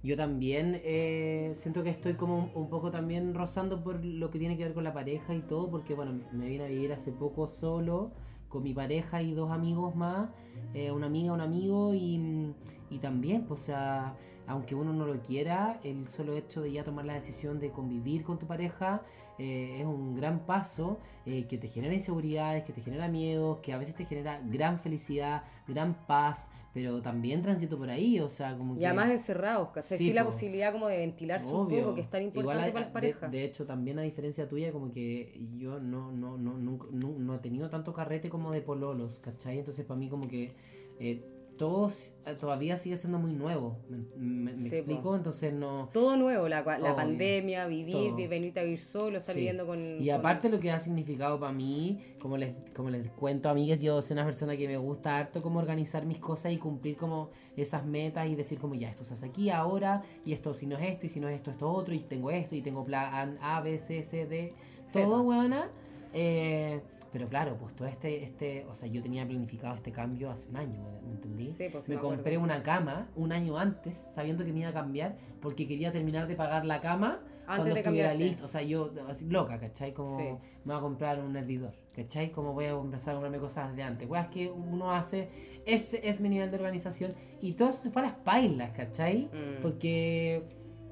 yo también eh, siento que estoy como un, poco también rozando por lo que tiene que ver con la pareja y todo, porque bueno, me vine a vivir hace poco solo, con mi pareja y dos amigos más, eh, una amiga, un amigo y, y también, pues, o sea, aunque uno no lo quiera, el solo hecho de ya tomar la decisión de convivir con tu pareja eh, es un gran paso eh, que te genera inseguridades, que te genera miedos, que a veces te genera gran felicidad, gran paz, pero también tránsito por ahí, o sea, como Y que... además encerrados, ¿cachai? Sí, Sí, la po. posibilidad como de ventilarse un poco, que es tan importante Igual, para a- las parejas. De, de hecho, también a diferencia tuya, como que yo no, no, no, nunca- no, no he tenido tanto carrete como de pololos, ¿cachai? Entonces para mí como que eh, todo s- todavía sigue siendo muy nuevo, ¿me, me- me Sí, po. explico? Entonces no... Todo nuevo, la, la pandemia, vivir, Todo. venirte a vivir solo, estar Sí. viviendo con... Y con- aparte lo que ha significado para mí, como les, como les cuento amigues, yo soy una persona que me gusta harto como organizar mis cosas y cumplir como esas metas y decir como ya esto se hace aquí ahora y esto si no es esto y si no es esto esto otro y tengo esto y tengo plan A, B, C, C, D, todo weona. Eh, pero claro, pues todo este, este, o sea, yo tenía planificado este cambio hace un año, ¿me, me entendí? Sí, pues, me me compré una cama un año antes, sabiendo que me iba a cambiar, porque quería terminar de pagar la cama cuando estuviera listo. O sea, yo así loca, ¿cachai? Como Sí. me voy a comprar un hervidor, ¿cachai? Como voy a empezar a comprarme cosas de antes. Weas que uno hace, ese es mi nivel de organización. Y todo eso se fue a las pailas, ¿cachai? Mm. Porque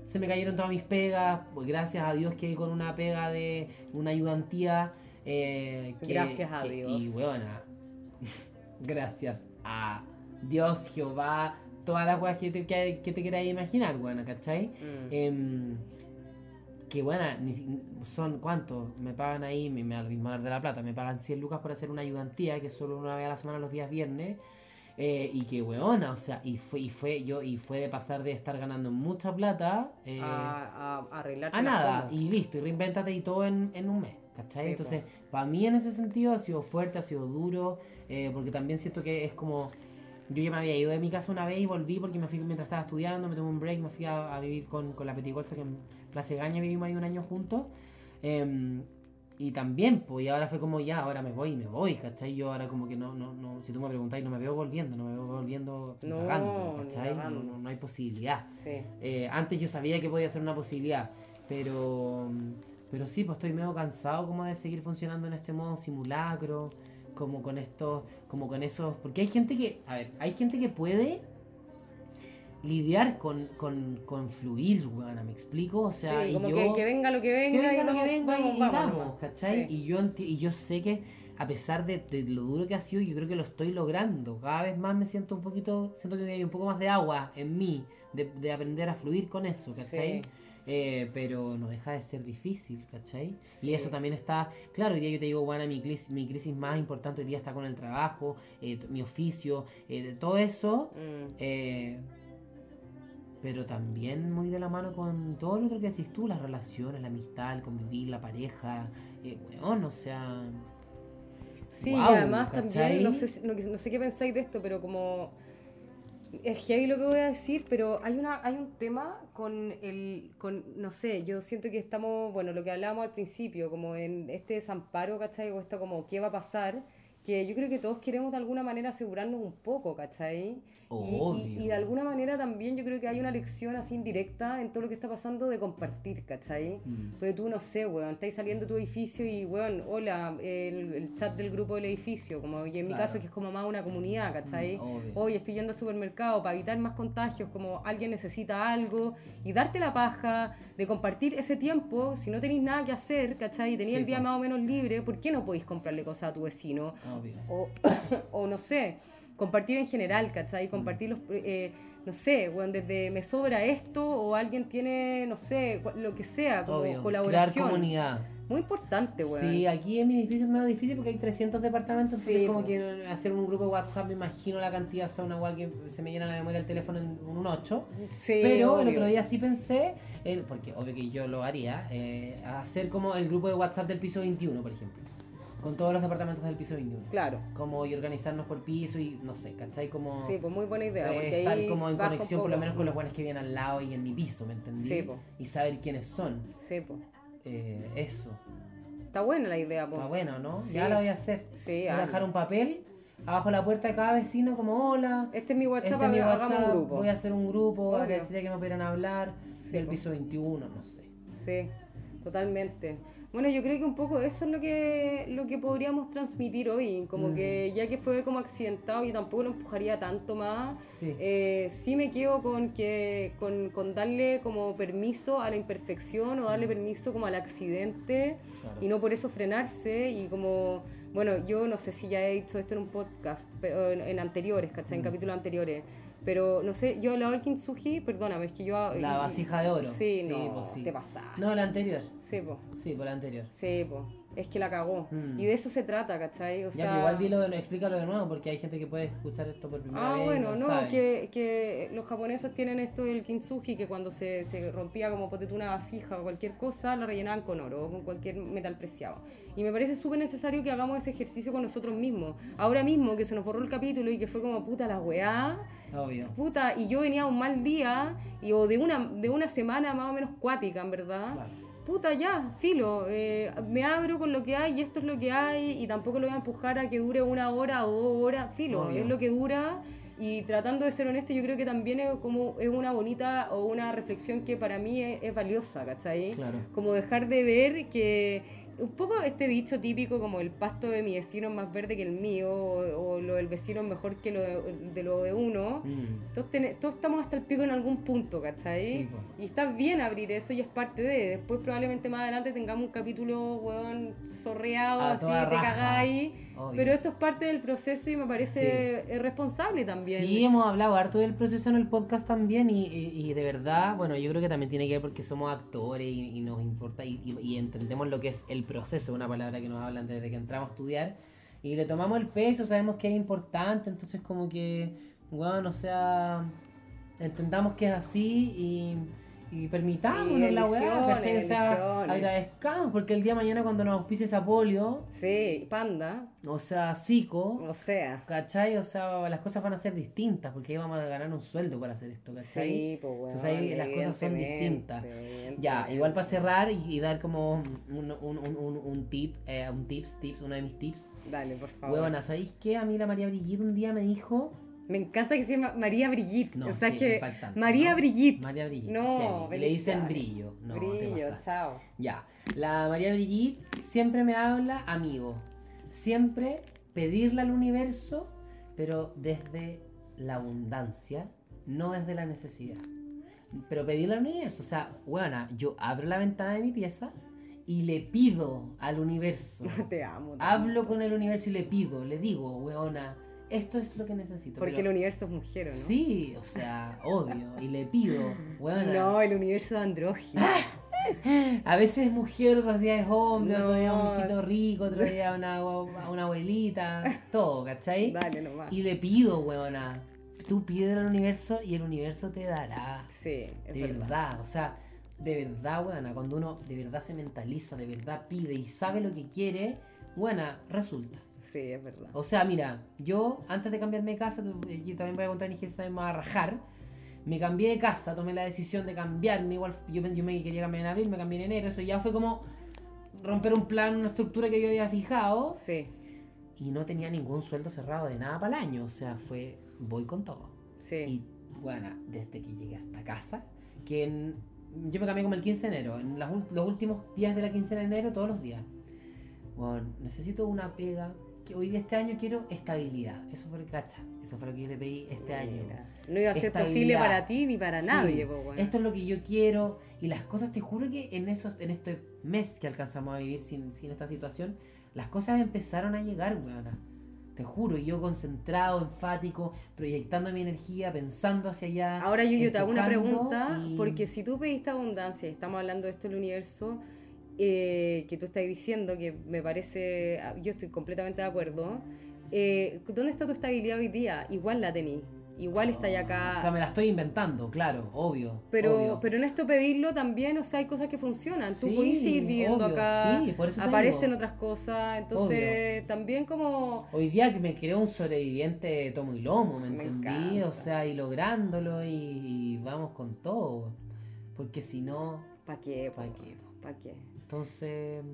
se me cayeron todas mis pegas. Pues gracias a Dios que con una pega de una ayudantía. Eh, que- Gracias a que- Dios. Y weona, gracias a Dios, Jehová, todas las weas que te, que, que te quieras imaginar, bueno, ¿cachai? Mm. Em, que bueno, son cuántos, me pagan ahí, me, me mismo de la plata, me pagan 100 lucas por hacer una ayudantía, que solo una vez a la semana los días viernes, eh, y que weona, o sea, y fue, y fue yo, y fue de pasar de estar ganando mucha plata eh, a, a, a a nada, cosas. y listo, y reinvéntate y todo en, en un mes, ¿cachai? Sí, Entonces, para mí en ese sentido ha sido fuerte, ha sido duro, eh, porque también siento que es como... Yo ya me había ido de mi casa una vez y volví porque me fui mientras estaba estudiando, me tomé un break, me fui a, a vivir con, con la Peticolza, que en Plaza Gaña vivimos ahí un año juntos. Em, y también, pues, y ahora fue como ya, ahora me voy y me voy, ¿cachai? Yo ahora como que no, no, no, si tú me preguntáis, no me veo volviendo, no me veo volviendo No, cagando, ni ¿cachai? No, no, no hay posibilidad. Sí. Eh, antes yo sabía que podía ser una posibilidad, pero, pero sí, pues estoy medio cansado como de seguir funcionando en este modo simulacro, como con estos, como con esos, porque hay gente que, a ver, hay gente que puede lidiar con, con, con fluir, weón, ¿me explico? O sea, Sí, y como yo, que, que venga lo que venga, que venga y lo que venga vamos, y, vamos. ¿cachai? Sí. Y yo, y yo sé que a pesar de, de lo duro que ha sido, yo creo que lo estoy logrando. Cada vez más me siento un poquito, siento que hay un poco más de agua en mí, de, de aprender a fluir con eso, ¿cachai? Sí. Eh, pero no deja de ser difícil, ¿cachai? Sí. Y eso también está, claro, hoy día yo te digo, bueno, mi crisis, mi crisis más importante hoy día está con el trabajo, eh, mi oficio, eh, todo eso, Mm. pero también muy de la mano con todo lo otro que decís tú, las relaciones, la amistad, el convivir, la pareja, eh, weón, o sea... Sí, y además ¿cachai? también, no sé, no sé qué pensáis de esto, pero como es heavy lo que voy a decir, pero hay una hay un tema con el con no sé, yo siento que estamos, bueno, lo que hablábamos al principio, como en este desamparo, ¿cachai? O esto como qué va a pasar, que yo creo que todos queremos de alguna manera asegurarnos un poco, ¿cachai? Y- Y, Obvio. y de alguna manera también yo creo que hay una lección así indirecta en todo lo que está pasando de compartir, ¿cachai? Mm. Porque tú, no sé, weón, estáis saliendo de tu edificio y, weón, hola, el, el chat del grupo del edificio, como y en mi Claro. caso que es como más una comunidad, ¿cachai? Mm, obvio. Hoy estoy yendo al supermercado para evitar más contagios, como alguien necesita algo y darte la paja de compartir ese tiempo, si no tenéis nada que hacer, ¿cachai? Y tenéis Sí, el día más o menos libre, ¿por qué no podéis comprarle cosas a tu vecino? Obvio. o, o no sé, compartir en general, ¿cachai? Compartir los, eh, no sé, bueno, desde me sobra esto o alguien tiene, no sé, lo que sea, como Obvio. Crear colaboración. comunidad. Muy importante, weón. Sí, aquí en mi edificio es medio difícil porque hay 300 departamentos, entonces Sí, como que hacer un grupo de WhatsApp, me imagino la cantidad, o sea, una guay que se me llena la memoria del teléfono en un 8. Sí, Pero el otro día sí pensé, en, porque obvio que yo lo haría, eh, hacer como el grupo de WhatsApp del piso 21, por ejemplo. Con todos los departamentos del piso 21. Claro. Como y organizarnos por piso y no sé, ¿cachai? Como Sí, pues muy buena idea. eh, Porque estar ahí como en conexión por lo menos con los buenos que vienen al lado y en mi piso, ¿me entendí? Sí, po. y saber quiénes son. Sí, pues. Eh, eso. Está buena la idea, pues. Está bueno, ¿no? Sí. Ya lo voy a hacer. Sí, voy a dejar un papel abajo la puerta de cada vecino como hola. Este es mi WhatsApp, este es mi hagamos WhatsApp, un grupo. Voy a hacer un grupo, agradecería que me pudieran hablar Sí, del po. piso 21, no sé. Sí, totalmente. Bueno, yo creo que un poco eso es lo que, lo que podríamos transmitir hoy, como que ya que fue como accidentado, yo tampoco lo empujaría tanto más. Sí. Eh, sí me quedo con que con, con darle como permiso a la imperfección o darle permiso como al accidente Claro. y no por eso frenarse y como bueno yo no sé si ya he dicho esto en un podcast pero en, en anteriores ¿cachai? en capítulos anteriores pero no sé yo hablaba del kintsugi perdóname es que yo La y- vasija de oro. sí, no pues sí. te pasaste No, la anterior. sí po Sí, por la anterior. sí po es que la cagó Mm. y de eso se trata ¿cachai? o ya, sea igual dilo de, explícalo de nuevo porque hay gente que puede escuchar esto por primera Ah, vez. y bueno, no, que, que los japoneses tienen esto del kintsugi, que cuando se, se rompía como pote tú una vasija o cualquier cosa, la rellenaban con oro o con cualquier metal preciado. Y me parece súper necesario que hagamos ese ejercicio con nosotros mismos. Ahora mismo que se nos borró el capítulo y que fue como puta la weá, Obvio. puta, y yo venía un mal día, y, o de una, de una semana más o menos cuática, en verdad. Claro. Puta, ya, filo, eh, me abro con lo que hay y esto es lo que hay y tampoco lo voy a empujar a que dure una hora o dos horas, filo, Obvio. es lo que dura y tratando de ser honesto yo creo que también es como es una bonita o una reflexión que para mí es, es valiosa, ¿cachai? Claro. Como dejar de ver que un poco este dicho típico como el pasto de mi vecino es más verde que el mío o, o lo, el vecino es mejor que lo de, de lo de uno. Mm. Todos, tene- todos estamos hasta el pico en algún punto, ¿cachai? Sí, y está bien abrir eso y es parte de. Después probablemente más adelante tengamos un capítulo, weón, sorreado, A así, te cagáis. Obvio. Pero esto es parte del proceso y me parece eh, responsable también. Sí, hemos hablado harto del proceso en el podcast también y, y- y de verdad, bueno, yo creo que también tiene que ver porque somos actores y, y nos importa y, entendemos lo que es el proceso, una palabra que nos hablan desde que entramos a estudiar y le tomamos el peso, sabemos que es importante, entonces como que, bueno, o sea, entendamos que es así y, y permitámonos la weá. O sea, agradezcamos porque el día de mañana cuando nos auspice esa polio, Sí, panda, o sea, psico, o sea. ¿Cachai? O sea, las cosas van a ser distintas porque ahí vamos a ganar un sueldo para hacer esto, ¿cachai? Sí, pues bueno. Entonces ahí las cosas son distintas. Ya, igual para cerrar y, y dar como un, un, un, un, un tip, eh, un tips, tips, uno de mis tips. Dale, por favor. Huevona, ¿sabéis qué? A mí la María Brigitte un día me dijo... Me encanta que se llama María Brigitte. No, o sea sí, que. María ¿no? Brigitte. María Brigitte. No, sí, le dicen brillo. No, te Brillo, pasas. chao. Ya, la María Brigitte siempre me habla amigo. Siempre pedirle al universo, pero desde la abundancia, no desde la necesidad. Pero pedirle al universo, o sea, buena, yo abro la ventana de mi pieza y le pido al universo. Te amo. te Hablo amo. con el universo y le pido, le digo, weona, esto es lo que necesito. Porque pero- el universo es mujer, ¿o ¿no? Sí, o sea, obvio. Y le pido, weona. No, el universo es andrógino. A veces es mujer, otros días es hombre, otro día un No. hijito rico, otro día una, una abuelita, todo, ¿cachai? Dale nomás. Y le pido, weona, tú pídele al universo y el universo te dará. Sí, es de verdad. verdad. o sea, de verdad, weona, cuando uno de verdad se mentaliza, de verdad pide y sabe lo que quiere, buena, resulta. Sí, es verdad. O sea, mira, yo antes de cambiarme de casa, tú- y también voy a contar Ingeniería, también me va a rajar. Me cambié de casa, tomé la decisión de cambiarme. Igual yo, yo me quería cambiar en abril, me cambié en enero. Eso ya fue como romper un plan, una estructura que yo había fijado. Sí, Y no tenía ningún sueldo cerrado de nada para el año. O sea, fue voy con todo. sí. Y bueno, desde que llegué a esta casa, que en- yo me cambié como el 15 de enero. En las los últimos días de la quincena de enero, todos los días. Bueno, necesito una pega. Que hoy de este año quiero estabilidad. Eso fue el cacha. Eso fue lo que yo le pedí este año. Mira, No iba a ser posible para ti ni para Sí, nadie, po, weón. Esto es lo que yo quiero. Y las cosas, te juro que en, esos, en este mes que alcanzamos a vivir sin, sin esta situación, las cosas empezaron a llegar, weona. Te juro, yo concentrado, enfático, proyectando mi energía, pensando hacia allá. Ahora yo, yo te hago una pregunta, y- porque si tú pediste abundancia, estamos hablando de esto del universo, eh, que tú estás diciendo, que me parece, ah, yo estoy completamente de acuerdo, eh, ¿dónde está tu estabilidad hoy día? Igual la tení, igual está ya acá. O sea, me la estoy inventando, claro, obvio. Pero, obvio. pero en esto pedirlo también, o sea, hay cosas que funcionan. Tú Sí, puedes seguir viviendo obvio, acá, sí, por eso te aparecen digo. otras cosas, entonces también como... Hoy día que me creo un sobreviviente de tomo y lomo, ¿me, Me entendí? encanta. O sea, y lográndolo y, y vamos con todo. Porque si no, ¿Para qué? ¿para qué? ¿Para qué? Entonces,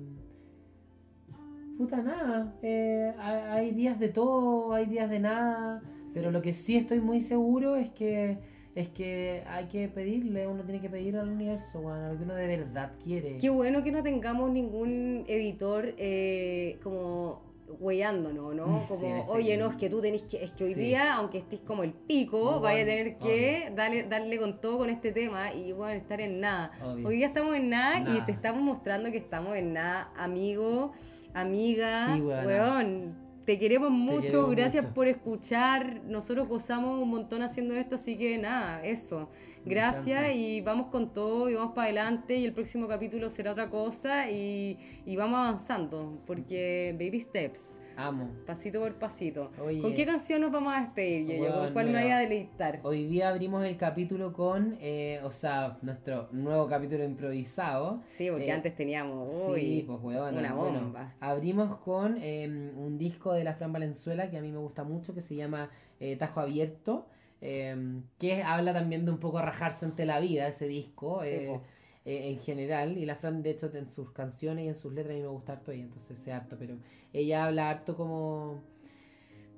puta nada, eh, hay, hay días de todo, hay días de nada, pero lo que sí estoy muy seguro es que es que hay que pedirle, uno tiene que pedir al universo, bueno, lo que uno de verdad quiere. Qué bueno que no tengamos ningún editor eh, como hueándonos, ¿no? Sí, Como, oye, no, es que tú tenés que, es que hoy Sí. día, aunque estés como el pico, vaya a tener que darle, darle con todo con este tema y bueno, estar en nada. Obvio. Hoy día estamos en nada, y te estamos mostrando que estamos en nada, amigo, amiga, Sí, weón. Te queremos mucho, queremos gracias mucho. por escuchar. Nosotros gozamos un montón haciendo esto, así que nada, eso. Gracias y vamos con todo y vamos para adelante y el próximo capítulo será otra cosa y, y vamos avanzando porque baby steps, Amo. pasito por pasito. Oye. ¿Con qué canción nos vamos a despedir, Yeyo? Bueno, ¿Con cuál nos mira. vaya a deleitar? Hoy día abrimos el capítulo con, eh, o sea, nuestro nuevo capítulo improvisado. Sí, porque Eh, antes teníamos Sí, uy, pues huevona. una Bueno, bomba. abrimos con eh, un disco de la Fran Valenzuela que a mí me gusta mucho, que se llama eh, Tajo Abierto, eh, que habla también de un poco rajarse ante la vida, ese disco. Sí, eh, eh, en general, y la Fran de hecho en sus canciones y en sus letras a mí me gusta harto ella, entonces sé harto, pero ella habla harto como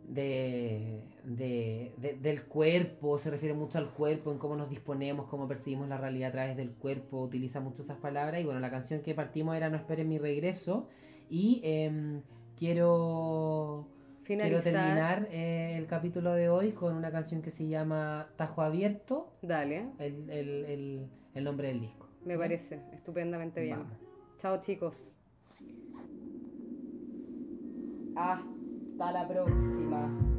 de, de- de- del cuerpo, se refiere mucho al cuerpo, en cómo nos disponemos, cómo percibimos la realidad a través del cuerpo, utiliza mucho esas palabras. Y bueno, la canción que partimos era No esperen mi regreso. Y em, quiero finalizar. quiero terminar eh, el capítulo de hoy con una canción que se llama Tajo Abierto, Dale, el, el- el- el nombre del disco. me parece estupendamente bien. Vamos. Chao chicos. Hasta la próxima.